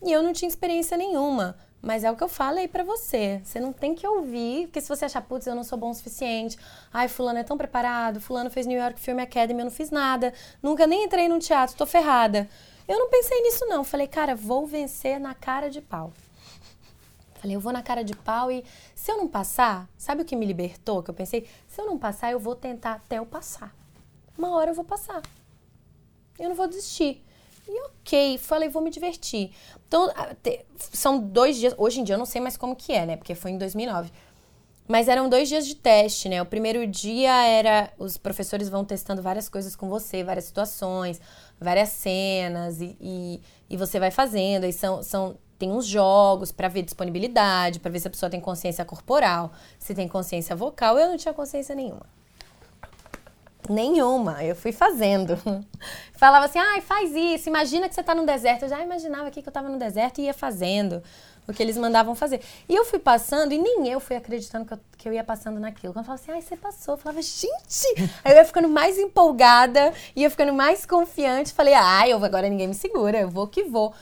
E eu não tinha experiência nenhuma. Mas é o que eu falei para você. Você não tem que ouvir, porque se você achar, putz, eu não sou bom o suficiente. Ai, fulano é tão preparado, fulano fez New York Film Academy, eu não fiz nada. Nunca nem entrei num teatro, tô ferrada. Eu não pensei nisso não. Falei, cara, vou vencer na cara de pau. Falei, eu vou na cara de pau e se eu não passar, sabe o que me libertou? Que eu pensei, se eu não passar, eu vou tentar até eu passar uma hora eu vou passar. Eu não vou desistir. E ok, falei, vou me divertir. Então, são dois dias. Hoje em dia eu não sei mais como que é, né? Porque foi em 2009. Mas eram dois dias de teste, né? O primeiro dia era. Os professores vão testando várias coisas com você, várias situações, várias cenas, e, e, e você vai fazendo. Aí são, são, tem uns jogos para ver disponibilidade, para ver se a pessoa tem consciência corporal, se tem consciência vocal. Eu não tinha consciência nenhuma. Nenhuma, eu fui fazendo. Falava assim, ai, ah, faz isso, imagina que você está no deserto. Eu já imaginava aqui que eu estava no deserto e ia fazendo o que eles mandavam fazer. E eu fui passando, e nem eu fui acreditando que eu, que eu ia passando naquilo. Quando eu falava assim, ai, você passou, eu falava, gente! Aí eu ia ficando mais empolgada, ia ficando mais confiante. Falei, ai, eu, agora ninguém me segura, eu vou que vou.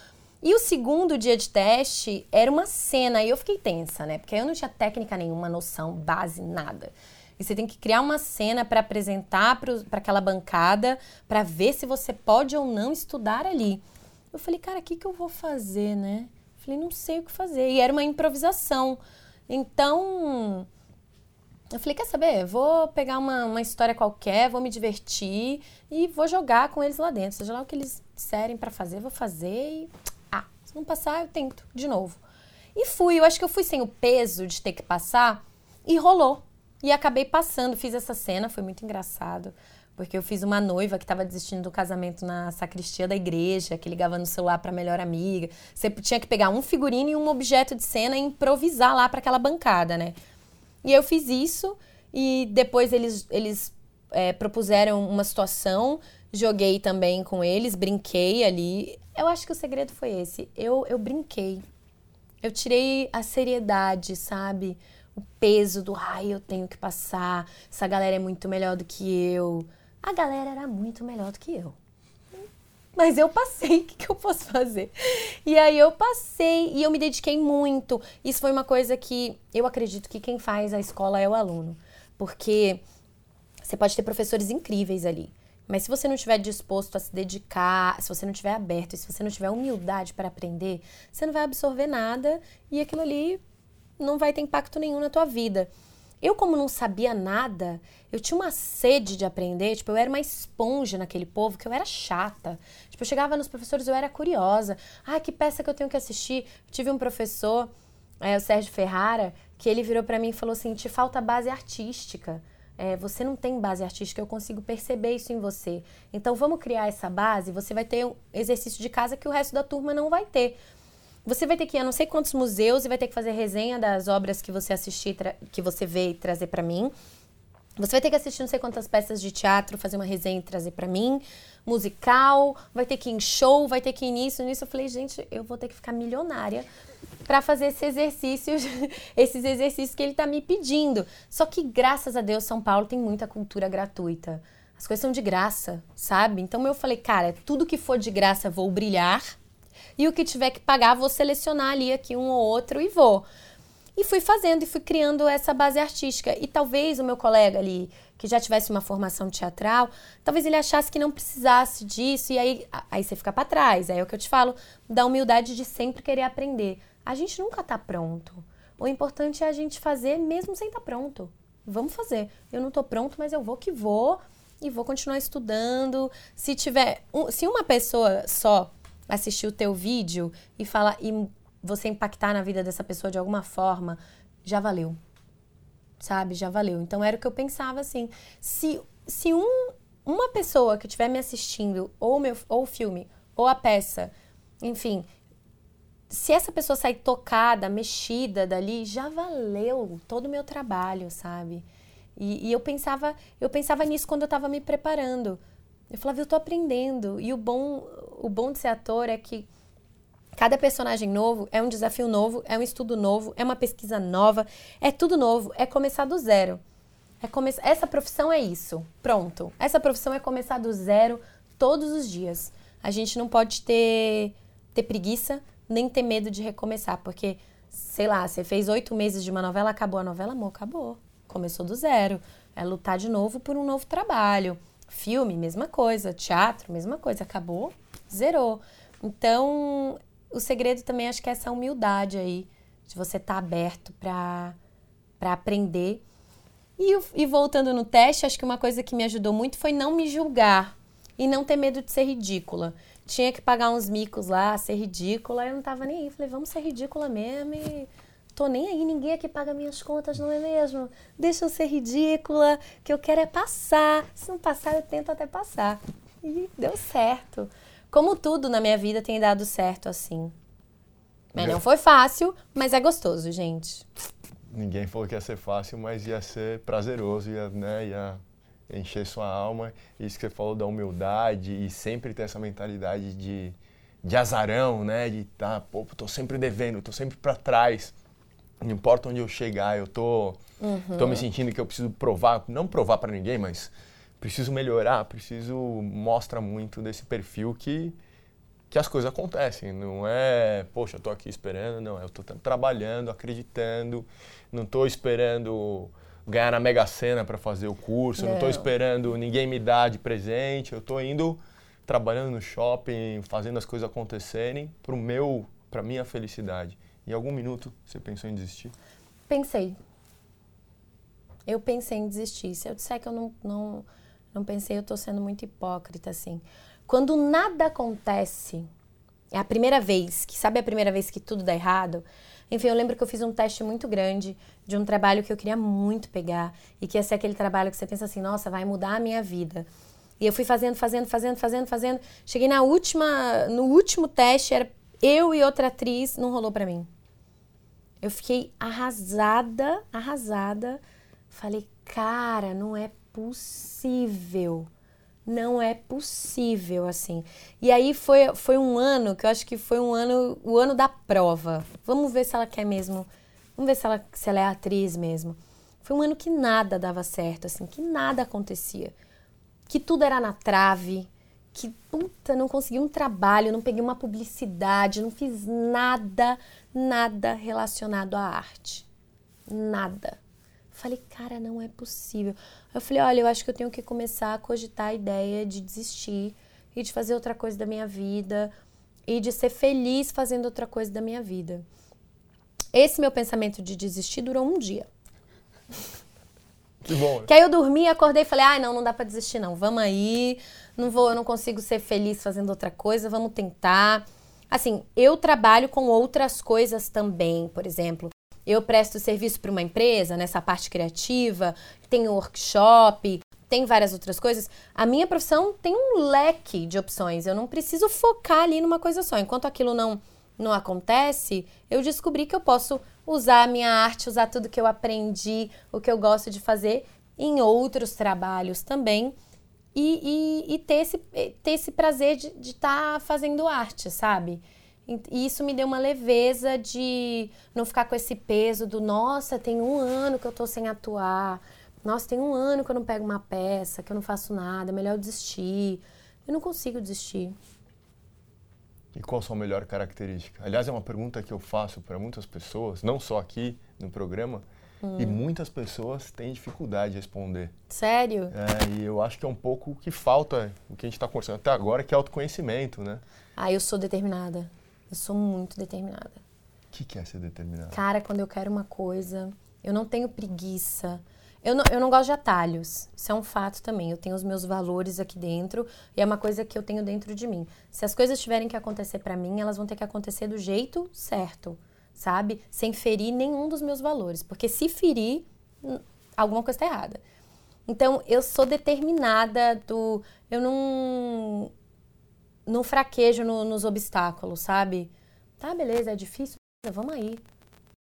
E o segundo dia de teste era uma cena, e eu fiquei tensa, né? Porque eu não tinha técnica nenhuma, noção, base, nada. E você tem que criar uma cena para apresentar para aquela bancada, para ver se você pode ou não estudar ali. Eu falei, cara, o que, que eu vou fazer, né? Eu falei, não sei o que fazer. E era uma improvisação. Então, eu falei, quer saber? Vou pegar uma, uma história qualquer, vou me divertir e vou jogar com eles lá dentro. Seja lá o que eles disserem para fazer, vou fazer e. Ah, se não passar, eu tento de novo. E fui. Eu acho que eu fui sem o peso de ter que passar e rolou. E acabei passando, fiz essa cena, foi muito engraçado. Porque eu fiz uma noiva que estava desistindo do casamento na sacristia da igreja, que ligava no celular para a melhor amiga. Você tinha que pegar um figurino e um objeto de cena e improvisar lá para aquela bancada, né? E eu fiz isso e depois eles, eles é, propuseram uma situação, joguei também com eles, brinquei ali. Eu acho que o segredo foi esse. Eu, eu brinquei. Eu tirei a seriedade, sabe? O peso do ai, eu tenho que passar, essa galera é muito melhor do que eu. A galera era muito melhor do que eu. Mas eu passei, o que, que eu posso fazer? E aí eu passei e eu me dediquei muito. Isso foi uma coisa que eu acredito que quem faz a escola é o aluno. Porque você pode ter professores incríveis ali. Mas se você não estiver disposto a se dedicar, se você não estiver aberto, se você não tiver humildade para aprender, você não vai absorver nada e aquilo ali não vai ter impacto nenhum na tua vida. Eu, como não sabia nada, eu tinha uma sede de aprender, tipo, eu era uma esponja naquele povo, que eu era chata. Tipo, eu chegava nos professores, eu era curiosa. Ah, que peça que eu tenho que assistir? Eu tive um professor, é, o Sérgio Ferrara, que ele virou para mim e falou assim: te falta base artística. É, você não tem base artística, eu consigo perceber isso em você. Então vamos criar essa base, você vai ter um exercício de casa que o resto da turma não vai ter. Você vai ter que ir a não sei quantos museus e vai ter que fazer resenha das obras que você assistir, que você vê e trazer para mim. Você vai ter que assistir não sei quantas peças de teatro, fazer uma resenha e trazer para mim. Musical, vai ter que ir em show, vai ter que ir nisso, nisso. Eu falei, gente, eu vou ter que ficar milionária para fazer esse exercício, esses exercícios que ele está me pedindo. Só que graças a Deus São Paulo tem muita cultura gratuita. As coisas são de graça, sabe? Então eu falei, cara, tudo que for de graça vou brilhar e o que tiver que pagar vou selecionar ali aqui um ou outro e vou. E fui fazendo e fui criando essa base artística. E talvez o meu colega ali, que já tivesse uma formação teatral, talvez ele achasse que não precisasse disso e aí, aí você fica para trás. Aí é o que eu te falo, da humildade de sempre querer aprender. A gente nunca tá pronto. O importante é a gente fazer mesmo sem estar tá pronto. Vamos fazer. Eu não tô pronto, mas eu vou que vou e vou continuar estudando. Se tiver, um, se uma pessoa só assistir o teu vídeo e falar e você impactar na vida dessa pessoa de alguma forma, já valeu. Sabe? Já valeu. Então era o que eu pensava assim. Se, se um, uma pessoa que estiver me assistindo, ou, meu, ou o filme, ou a peça, enfim, se essa pessoa sair tocada, mexida dali, já valeu todo o meu trabalho, sabe? E, e, eu pensava, eu pensava nisso quando eu estava me preparando. Eu falava, eu estou aprendendo. E o bom, o bom de ser ator é que Cada personagem novo é um desafio novo, é um estudo novo, é uma pesquisa nova, é tudo novo, é começar do zero. É come... Essa profissão é isso. Pronto. Essa profissão é começar do zero todos os dias. A gente não pode ter, ter preguiça, nem ter medo de recomeçar, porque, sei lá, você fez oito meses de uma novela, acabou a novela, amor, acabou. Começou do zero. É lutar de novo por um novo trabalho. Filme, mesma coisa. Teatro, mesma coisa. Acabou, zerou. Então, o segredo também acho que é essa humildade aí, de você estar tá aberto para aprender. E, e voltando no teste, acho que uma coisa que me ajudou muito foi não me julgar e não ter medo de ser ridícula. Tinha que pagar uns micos lá, ser ridícula, eu não tava nem aí. Falei, vamos ser ridícula mesmo e tô nem aí, ninguém aqui paga minhas contas, não é mesmo? Deixa eu ser ridícula, que eu quero é passar. Se não passar, eu tento até passar. E deu certo. Como tudo na minha vida tem dado certo assim. Mas não foi fácil, mas é gostoso, gente. Ninguém falou que ia ser fácil, mas ia ser prazeroso, ia, né, ia encher sua alma. Isso que você falou da humildade e sempre ter essa mentalidade de, de azarão, né? De tá, pô, tô sempre devendo, tô sempre para trás. Não importa onde eu chegar, eu tô, uhum. tô me sentindo que eu preciso provar, não provar para ninguém, mas preciso melhorar, preciso mostra muito desse perfil que que as coisas acontecem, não é, poxa, eu tô aqui esperando, não, eu tô trabalhando, acreditando, não tô esperando ganhar na Mega Sena para fazer o curso, não. não tô esperando ninguém me dar de presente, eu tô indo trabalhando no shopping, fazendo as coisas acontecerem pro meu, para minha felicidade. Em algum minuto você pensou em desistir? Pensei. Eu pensei em desistir. Se eu disser que eu não, não não pensei, eu tô sendo muito hipócrita, assim. Quando nada acontece, é a primeira vez, que sabe a primeira vez que tudo dá errado? Enfim, eu lembro que eu fiz um teste muito grande de um trabalho que eu queria muito pegar e que ia ser aquele trabalho que você pensa assim, nossa, vai mudar a minha vida. E eu fui fazendo, fazendo, fazendo, fazendo, fazendo. Cheguei na última, no último teste, era eu e outra atriz, não rolou para mim. Eu fiquei arrasada, arrasada. Falei, cara, não é possível. Não é possível assim. E aí foi, foi um ano que eu acho que foi um ano, o ano da prova. Vamos ver se ela quer mesmo. Vamos ver se ela, se ela é atriz mesmo. Foi um ano que nada dava certo, assim, que nada acontecia. Que tudo era na trave, que puta, não consegui um trabalho, não peguei uma publicidade, não fiz nada, nada relacionado à arte. Nada. Falei, cara, não é possível. Eu falei, olha, eu acho que eu tenho que começar a cogitar a ideia de desistir e de fazer outra coisa da minha vida e de ser feliz fazendo outra coisa da minha vida. Esse meu pensamento de desistir durou um dia. Que bom. Né? Que aí eu dormi, acordei e falei, ai, ah, não, não dá para desistir não. Vamos aí. Não vou, eu não consigo ser feliz fazendo outra coisa, vamos tentar. Assim, eu trabalho com outras coisas também, por exemplo, eu presto serviço para uma empresa nessa parte criativa, tem workshop, tem várias outras coisas. A minha profissão tem um leque de opções. Eu não preciso focar ali numa coisa só. Enquanto aquilo não não acontece, eu descobri que eu posso usar a minha arte, usar tudo que eu aprendi, o que eu gosto de fazer em outros trabalhos também. E, e, e ter, esse, ter esse prazer de estar tá fazendo arte, sabe? E isso me deu uma leveza de não ficar com esse peso do nossa, tem um ano que eu tô sem atuar. Nossa, tem um ano que eu não pego uma peça, que eu não faço nada, é melhor eu desistir. Eu não consigo desistir. E qual a sua melhor característica? Aliás, é uma pergunta que eu faço para muitas pessoas, não só aqui no programa, hum. e muitas pessoas têm dificuldade de responder. Sério? É, e eu acho que é um pouco o que falta, o que a gente está conversando até agora, que é autoconhecimento, né? Ah, eu sou determinada. Eu sou muito determinada. O que, que é ser determinada? Cara, quando eu quero uma coisa, eu não tenho preguiça. Eu não, eu não gosto de atalhos. Isso é um fato também. Eu tenho os meus valores aqui dentro e é uma coisa que eu tenho dentro de mim. Se as coisas tiverem que acontecer para mim, elas vão ter que acontecer do jeito certo, sabe? Sem ferir nenhum dos meus valores. Porque se ferir, alguma coisa está errada. Então, eu sou determinada do. Eu não não fraquejo no, nos obstáculos, sabe? Tá, beleza, é difícil, vamos aí.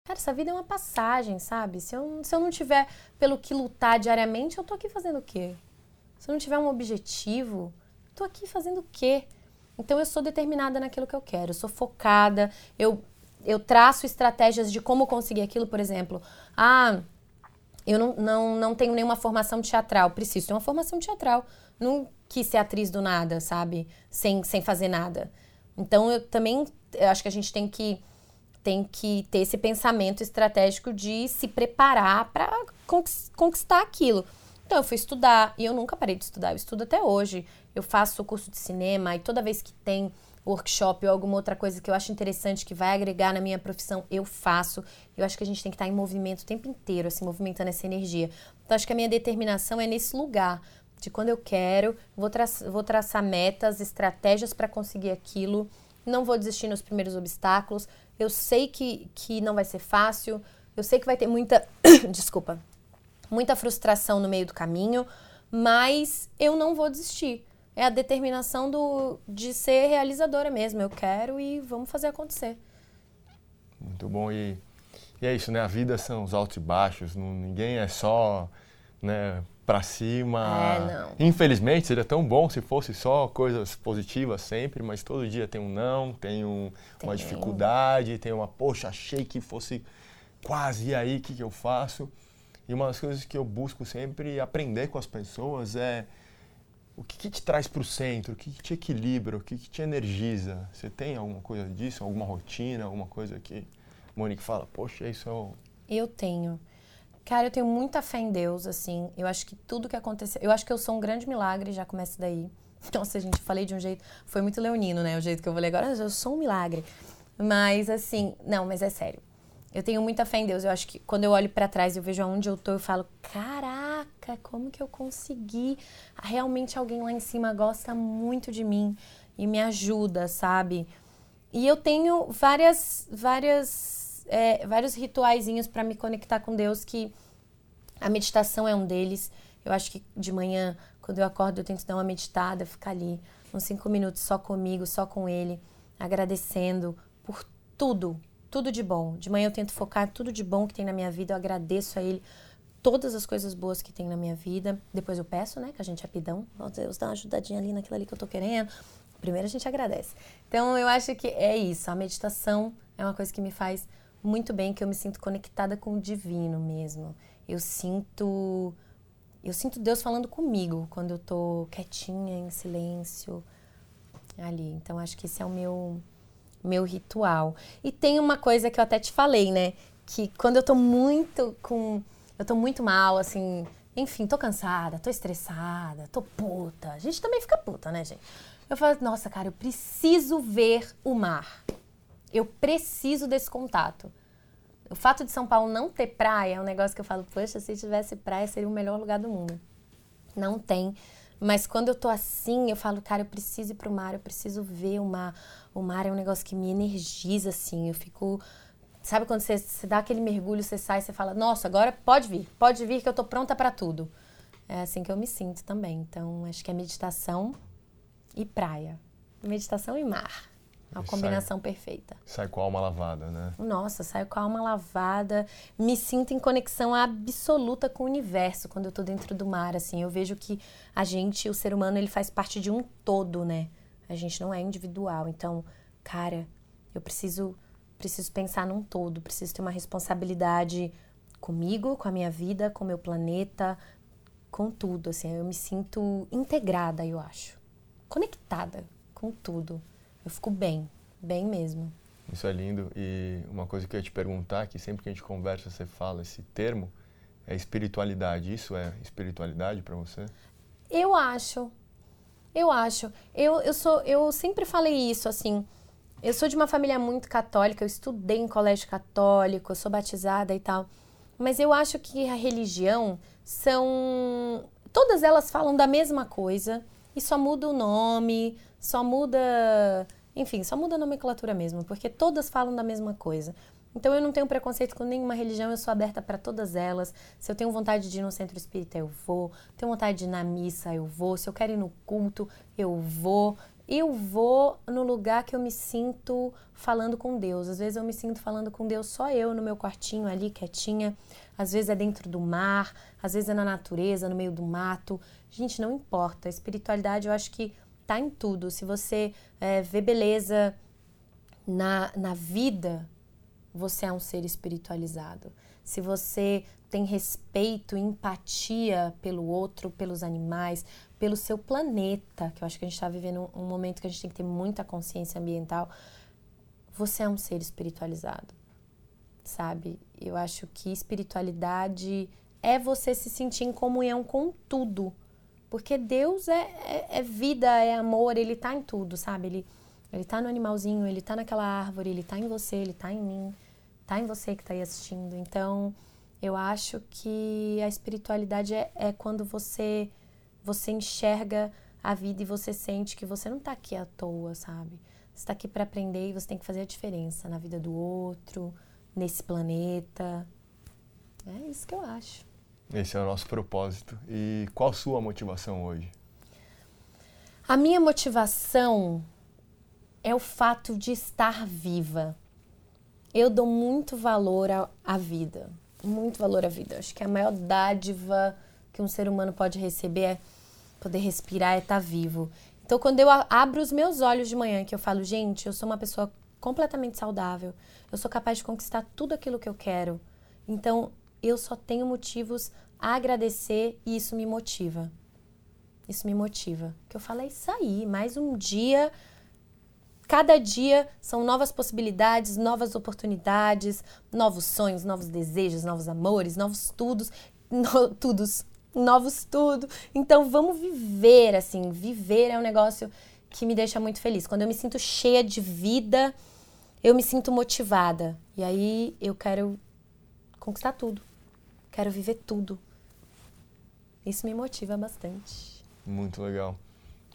Cara, essa vida é uma passagem, sabe? Se eu, se eu não tiver pelo que lutar diariamente, eu tô aqui fazendo o quê? Se eu não tiver um objetivo, tô aqui fazendo o quê? Então eu sou determinada naquilo que eu quero, eu sou focada, eu, eu traço estratégias de como conseguir aquilo, por exemplo. Ah, eu não, não, não tenho nenhuma formação teatral, preciso ter uma formação teatral. Não quis ser atriz do nada, sabe? Sem, sem fazer nada. Então eu também eu acho que a gente tem que tem que ter esse pensamento estratégico de se preparar para conquistar aquilo. Então eu fui estudar e eu nunca parei de estudar, eu estudo até hoje. Eu faço curso de cinema e toda vez que tem workshop ou alguma outra coisa que eu acho interessante que vai agregar na minha profissão, eu faço. Eu acho que a gente tem que estar em movimento o tempo inteiro, assim, movimentando essa energia. Então acho que a minha determinação é nesse lugar de quando eu quero, vou, tra vou traçar metas, estratégias para conseguir aquilo, não vou desistir nos primeiros obstáculos. Eu sei que, que não vai ser fácil, eu sei que vai ter muita. desculpa. Muita frustração no meio do caminho, mas eu não vou desistir. É a determinação do, de ser realizadora mesmo. Eu quero e vamos fazer acontecer. Muito bom. E, e é isso, né? A vida são os altos e baixos. Não, ninguém é só né, para cima. É, não. Infelizmente, seria tão bom se fosse só coisas positivas sempre, mas todo dia tem um não, tem, um, tem. uma dificuldade, tem uma, poxa, achei que fosse quase, e aí, o que, que eu faço? E uma das coisas que eu busco sempre aprender com as pessoas é o que, que te traz para o centro, o que, que, te equilibra, o que, que te energiza. Você tem alguma coisa disso, alguma rotina, alguma coisa que Monique fala, poxa, isso é o... Eu tenho. Cara, eu tenho muita fé em Deus, assim. Eu acho que tudo que aconteceu. Eu acho que eu sou um grande milagre, já começa daí. Nossa, gente, falei de um jeito. Foi muito leonino, né? O jeito que eu falei agora. Eu sou um milagre. Mas, assim. Não, mas é sério. Eu tenho muita fé em Deus. Eu acho que quando eu olho para trás e eu vejo aonde eu tô, eu falo: caraca, como que eu consegui? Realmente alguém lá em cima gosta muito de mim e me ajuda, sabe? E eu tenho várias, várias é, vários rituaizinhos para me conectar com Deus, que a meditação é um deles. Eu acho que de manhã, quando eu acordo, eu tento dar uma meditada, ficar ali uns cinco minutos só comigo, só com Ele, agradecendo por tudo, tudo de bom. De manhã eu tento focar tudo de bom que tem na minha vida, eu agradeço a Ele todas as coisas boas que tem na minha vida. Depois eu peço, né, que a gente é rapidão, oh Deus, dá uma ajudadinha ali naquilo ali que eu tô querendo. Primeiro a gente agradece. Então eu acho que é isso, a meditação é uma coisa que me faz muito bem, que eu me sinto conectada com o divino mesmo. Eu sinto eu sinto Deus falando comigo quando eu tô quietinha, em silêncio ali. Então acho que esse é o meu meu ritual. E tem uma coisa que eu até te falei, né, que quando eu tô muito com eu tô muito mal, assim, enfim, tô cansada, tô estressada, tô puta. A gente também fica puta, né, gente? Eu falo, nossa, cara, eu preciso ver o mar. Eu preciso desse contato. O fato de São Paulo não ter praia é um negócio que eu falo, poxa, se tivesse praia seria o melhor lugar do mundo. Não tem. Mas quando eu tô assim, eu falo, cara, eu preciso ir pro mar, eu preciso ver o mar. O mar é um negócio que me energiza, assim. Eu fico. Sabe quando você, você dá aquele mergulho, você sai, você fala, nossa, agora pode vir, pode vir que eu tô pronta para tudo. É assim que eu me sinto também. Então, acho que é meditação e praia. Meditação e mar. A combinação sai, perfeita. Sai com a alma lavada, né? Nossa, saio com a alma lavada. Me sinto em conexão absoluta com o universo quando eu tô dentro do mar, assim. Eu vejo que a gente, o ser humano, ele faz parte de um todo, né? A gente não é individual. Então, cara, Eu preciso preciso pensar num todo, preciso ter uma responsabilidade comigo, com a minha vida, com o meu planeta, com tudo, assim, eu me sinto integrada, eu acho. Conectada com tudo. Eu fico bem, bem mesmo. Isso é lindo. E uma coisa que eu ia te perguntar, que sempre que a gente conversa, você fala esse termo, é espiritualidade. Isso é espiritualidade para você? Eu acho. Eu acho. Eu, eu, sou, eu sempre falei isso, assim. Eu sou de uma família muito católica, eu estudei em colégio católico, eu sou batizada e tal. Mas eu acho que a religião são. Todas elas falam da mesma coisa e só muda o nome, só muda enfim, só muda a nomenclatura mesmo, porque todas falam da mesma coisa. Então eu não tenho preconceito com nenhuma religião, eu sou aberta para todas elas. Se eu tenho vontade de ir no centro espírita, eu vou. Tenho vontade de ir na missa, eu vou. Se eu quero ir no culto, eu vou. Eu vou no lugar que eu me sinto falando com Deus. Às vezes eu me sinto falando com Deus só eu no meu quartinho ali, quietinha. Às vezes é dentro do mar, às vezes é na natureza, no meio do mato. Gente, não importa. A espiritualidade eu acho que tá em tudo. Se você é, vê beleza na, na vida, você é um ser espiritualizado. Se você tem respeito empatia pelo outro, pelos animais, pelo seu planeta, que eu acho que a gente está vivendo um, um momento que a gente tem que ter muita consciência ambiental, você é um ser espiritualizado, sabe? Eu acho que espiritualidade é você se sentir em comunhão com tudo porque Deus é, é, é, vida, é amor, ele tá em tudo, sabe? Ele, ele tá no animalzinho, ele tá naquela árvore, ele tá em você, ele tá em mim, tá em você que tá aí assistindo. Então, eu acho que a espiritualidade é, é quando você, você enxerga a vida e você sente que você não tá aqui à toa, sabe? Você tá aqui para aprender e você tem que fazer a diferença na vida do outro, nesse planeta. É isso que eu acho. Esse é o nosso propósito. E qual a sua motivação hoje? A minha motivação é o fato de estar viva. Eu dou muito valor à, vida, muito valor à vida. Acho que a maior dádiva que um ser humano pode receber é poder respirar, é estar vivo. Então, quando eu abro os meus olhos de manhã, que eu falo, gente, eu sou uma pessoa completamente saudável, eu sou capaz de conquistar tudo aquilo que eu quero. Então, eu só tenho motivos a agradecer e isso me motiva. Isso me motiva. Que eu falo, é isso aí, mais um dia. Cada dia são novas possibilidades, novas oportunidades, novos sonhos, novos desejos, novos amores, novos tudos, no, tudos, novos tudo. Então vamos viver assim, viver é um negócio que me deixa muito feliz. Quando eu me sinto cheia de vida, eu me sinto motivada. E aí eu quero conquistar tudo. Quero viver tudo. Isso me motiva bastante. Muito legal.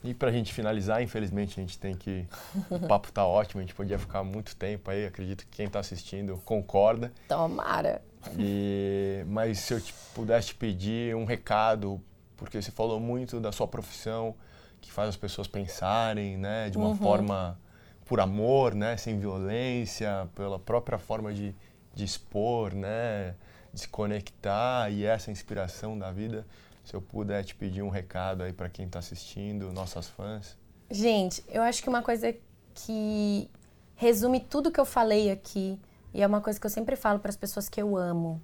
E para a gente finalizar, infelizmente a gente tem que. O papo tá ótimo, a gente podia ficar muito tempo aí, acredito que quem está assistindo concorda. Tomara! E, mas se eu te, pudesse te pedir um recado, porque você falou muito da sua profissão, que faz as pessoas pensarem, né, de uma uhum. forma por amor, né, sem violência, pela própria forma de, de expor, né, de se conectar e essa inspiração da vida. Se eu puder te pedir um recado aí para quem está assistindo, nossas fãs. Gente, eu acho que uma coisa que resume tudo que eu falei aqui e é uma coisa que eu sempre falo para as pessoas que eu amo: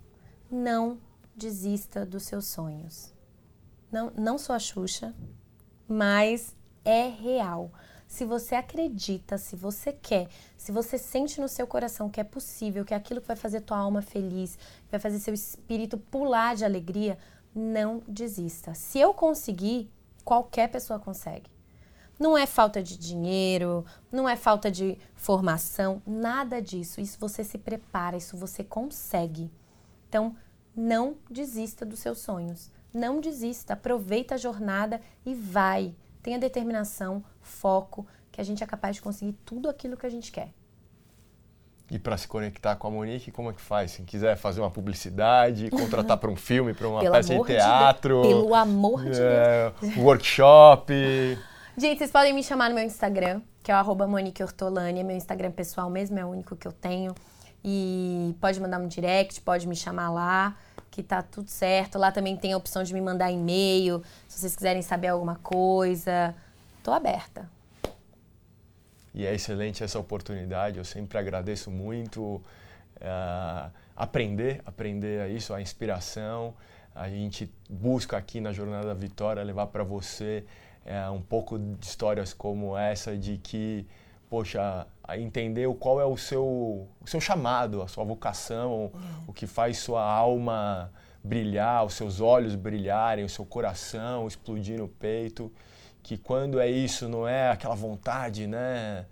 não desista dos seus sonhos. Não, não sou a Xuxa, mas é real. Se você acredita, se você quer, se você sente no seu coração que é possível, que é aquilo que vai fazer tua alma feliz, que vai fazer seu espírito pular de alegria, não desista. Se eu conseguir, qualquer pessoa consegue. Não é falta de dinheiro, não é falta de formação, nada disso. Isso você se prepara, isso você consegue. Então, não desista dos seus sonhos. Não desista, aproveita a jornada e vai. Tenha determinação, foco, que a gente é capaz de conseguir tudo aquilo que a gente quer. E para se conectar com a Monique, como é que faz? Se quiser fazer uma publicidade, contratar para um filme, para uma Pelo peça de teatro. De Pelo amor de é, Deus. Workshop. Gente, vocês podem me chamar no meu Instagram, que é o Monique Ortolani. Meu Instagram pessoal mesmo é o único que eu tenho. E pode mandar um direct, pode me chamar lá, que tá tudo certo. Lá também tem a opção de me mandar e-mail, se vocês quiserem saber alguma coisa. Tô aberta. E é excelente essa oportunidade. Eu sempre agradeço muito uh, aprender, aprender a isso, a inspiração. A gente busca aqui na Jornada da Vitória levar para você uh, um pouco de histórias como essa de que poxa, entender qual é o seu, o seu chamado, a sua vocação, o que faz sua alma brilhar, os seus olhos brilharem, o seu coração explodir no peito, que quando é isso não é aquela vontade, né?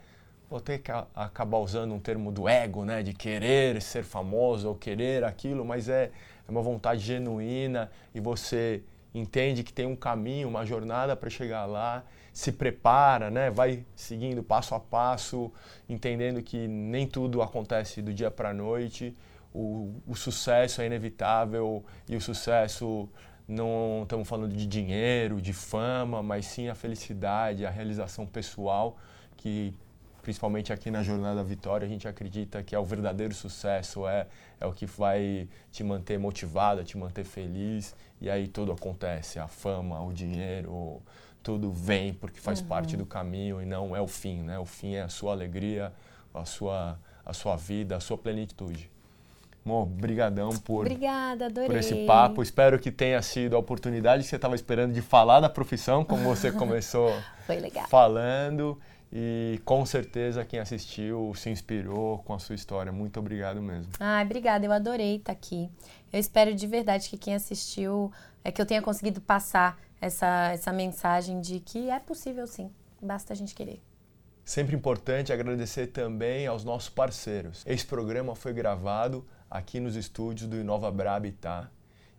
Vou ter que acabar usando um termo do ego, né? De querer ser famoso ou querer aquilo, mas é, é uma vontade genuína e você entende que tem um caminho, uma jornada para chegar lá, se prepara, né? vai seguindo passo a passo, entendendo que nem tudo acontece do dia para a noite, o, o sucesso é inevitável e o sucesso não estamos falando de dinheiro, de fama, mas sim a felicidade, a realização pessoal, que principalmente aqui na Jornada da Vitória a gente acredita que é o verdadeiro sucesso, é, é o que vai te manter motivado, te manter feliz, e aí tudo acontece, a fama, o dinheiro, tudo vem porque faz uhum. parte do caminho e não é o fim, né? O fim é a sua alegria, a sua, a sua vida, a sua plenitude. Amor, brigadão por, Obrigada, por esse papo. Espero que tenha sido a oportunidade que você estava esperando de falar da profissão, como você começou falando. E com certeza quem assistiu se inspirou com a sua história. Muito obrigado mesmo. Ah, obrigada. Eu adorei estar aqui. Eu espero de verdade que quem assistiu, é que eu tenha conseguido passar essa, essa mensagem de que é possível sim. Basta a gente querer. Sempre importante agradecer também aos nossos parceiros. Esse programa foi gravado aqui nos estúdios do Inova Brabitá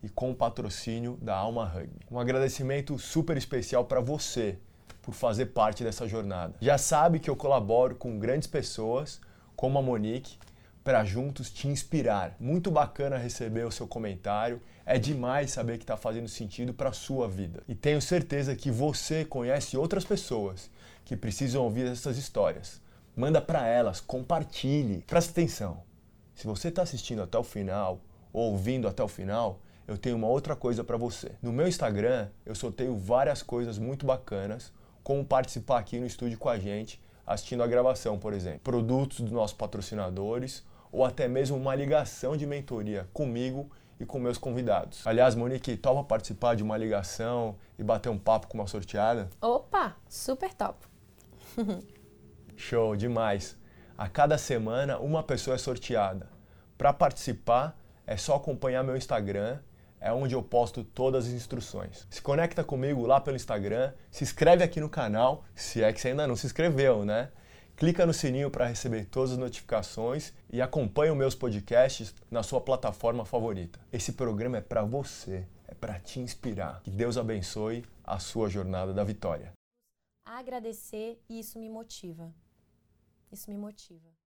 e com o patrocínio da Alma Rugby. Um agradecimento super especial para você por fazer parte dessa jornada. Já sabe que eu colaboro com grandes pessoas como a Monique para juntos te inspirar. Muito bacana receber o seu comentário. É demais saber que está fazendo sentido para a sua vida. E tenho certeza que você conhece outras pessoas que precisam ouvir essas histórias. Manda para elas, compartilhe. Presta atenção. Se você está assistindo até o final ou ouvindo até o final, eu tenho uma outra coisa para você. No meu Instagram, eu sorteio várias coisas muito bacanas, como participar aqui no estúdio com a gente, assistindo a gravação, por exemplo. Produtos dos nossos patrocinadores ou até mesmo uma ligação de mentoria comigo e com meus convidados. Aliás, Monique, topa participar de uma ligação e bater um papo com uma sorteada? Opa, super top. Show, demais. A cada semana, uma pessoa é sorteada. Para participar, é só acompanhar meu Instagram, é onde eu posto todas as instruções. Se conecta comigo lá pelo Instagram, se inscreve aqui no canal, se é que você ainda não se inscreveu, né? Clica no sininho para receber todas as notificações e acompanhe os meus podcasts na sua plataforma favorita. Esse programa é para você, é para te inspirar. Que Deus abençoe a sua jornada da vitória. Agradecer, isso me motiva. Isso me motiva.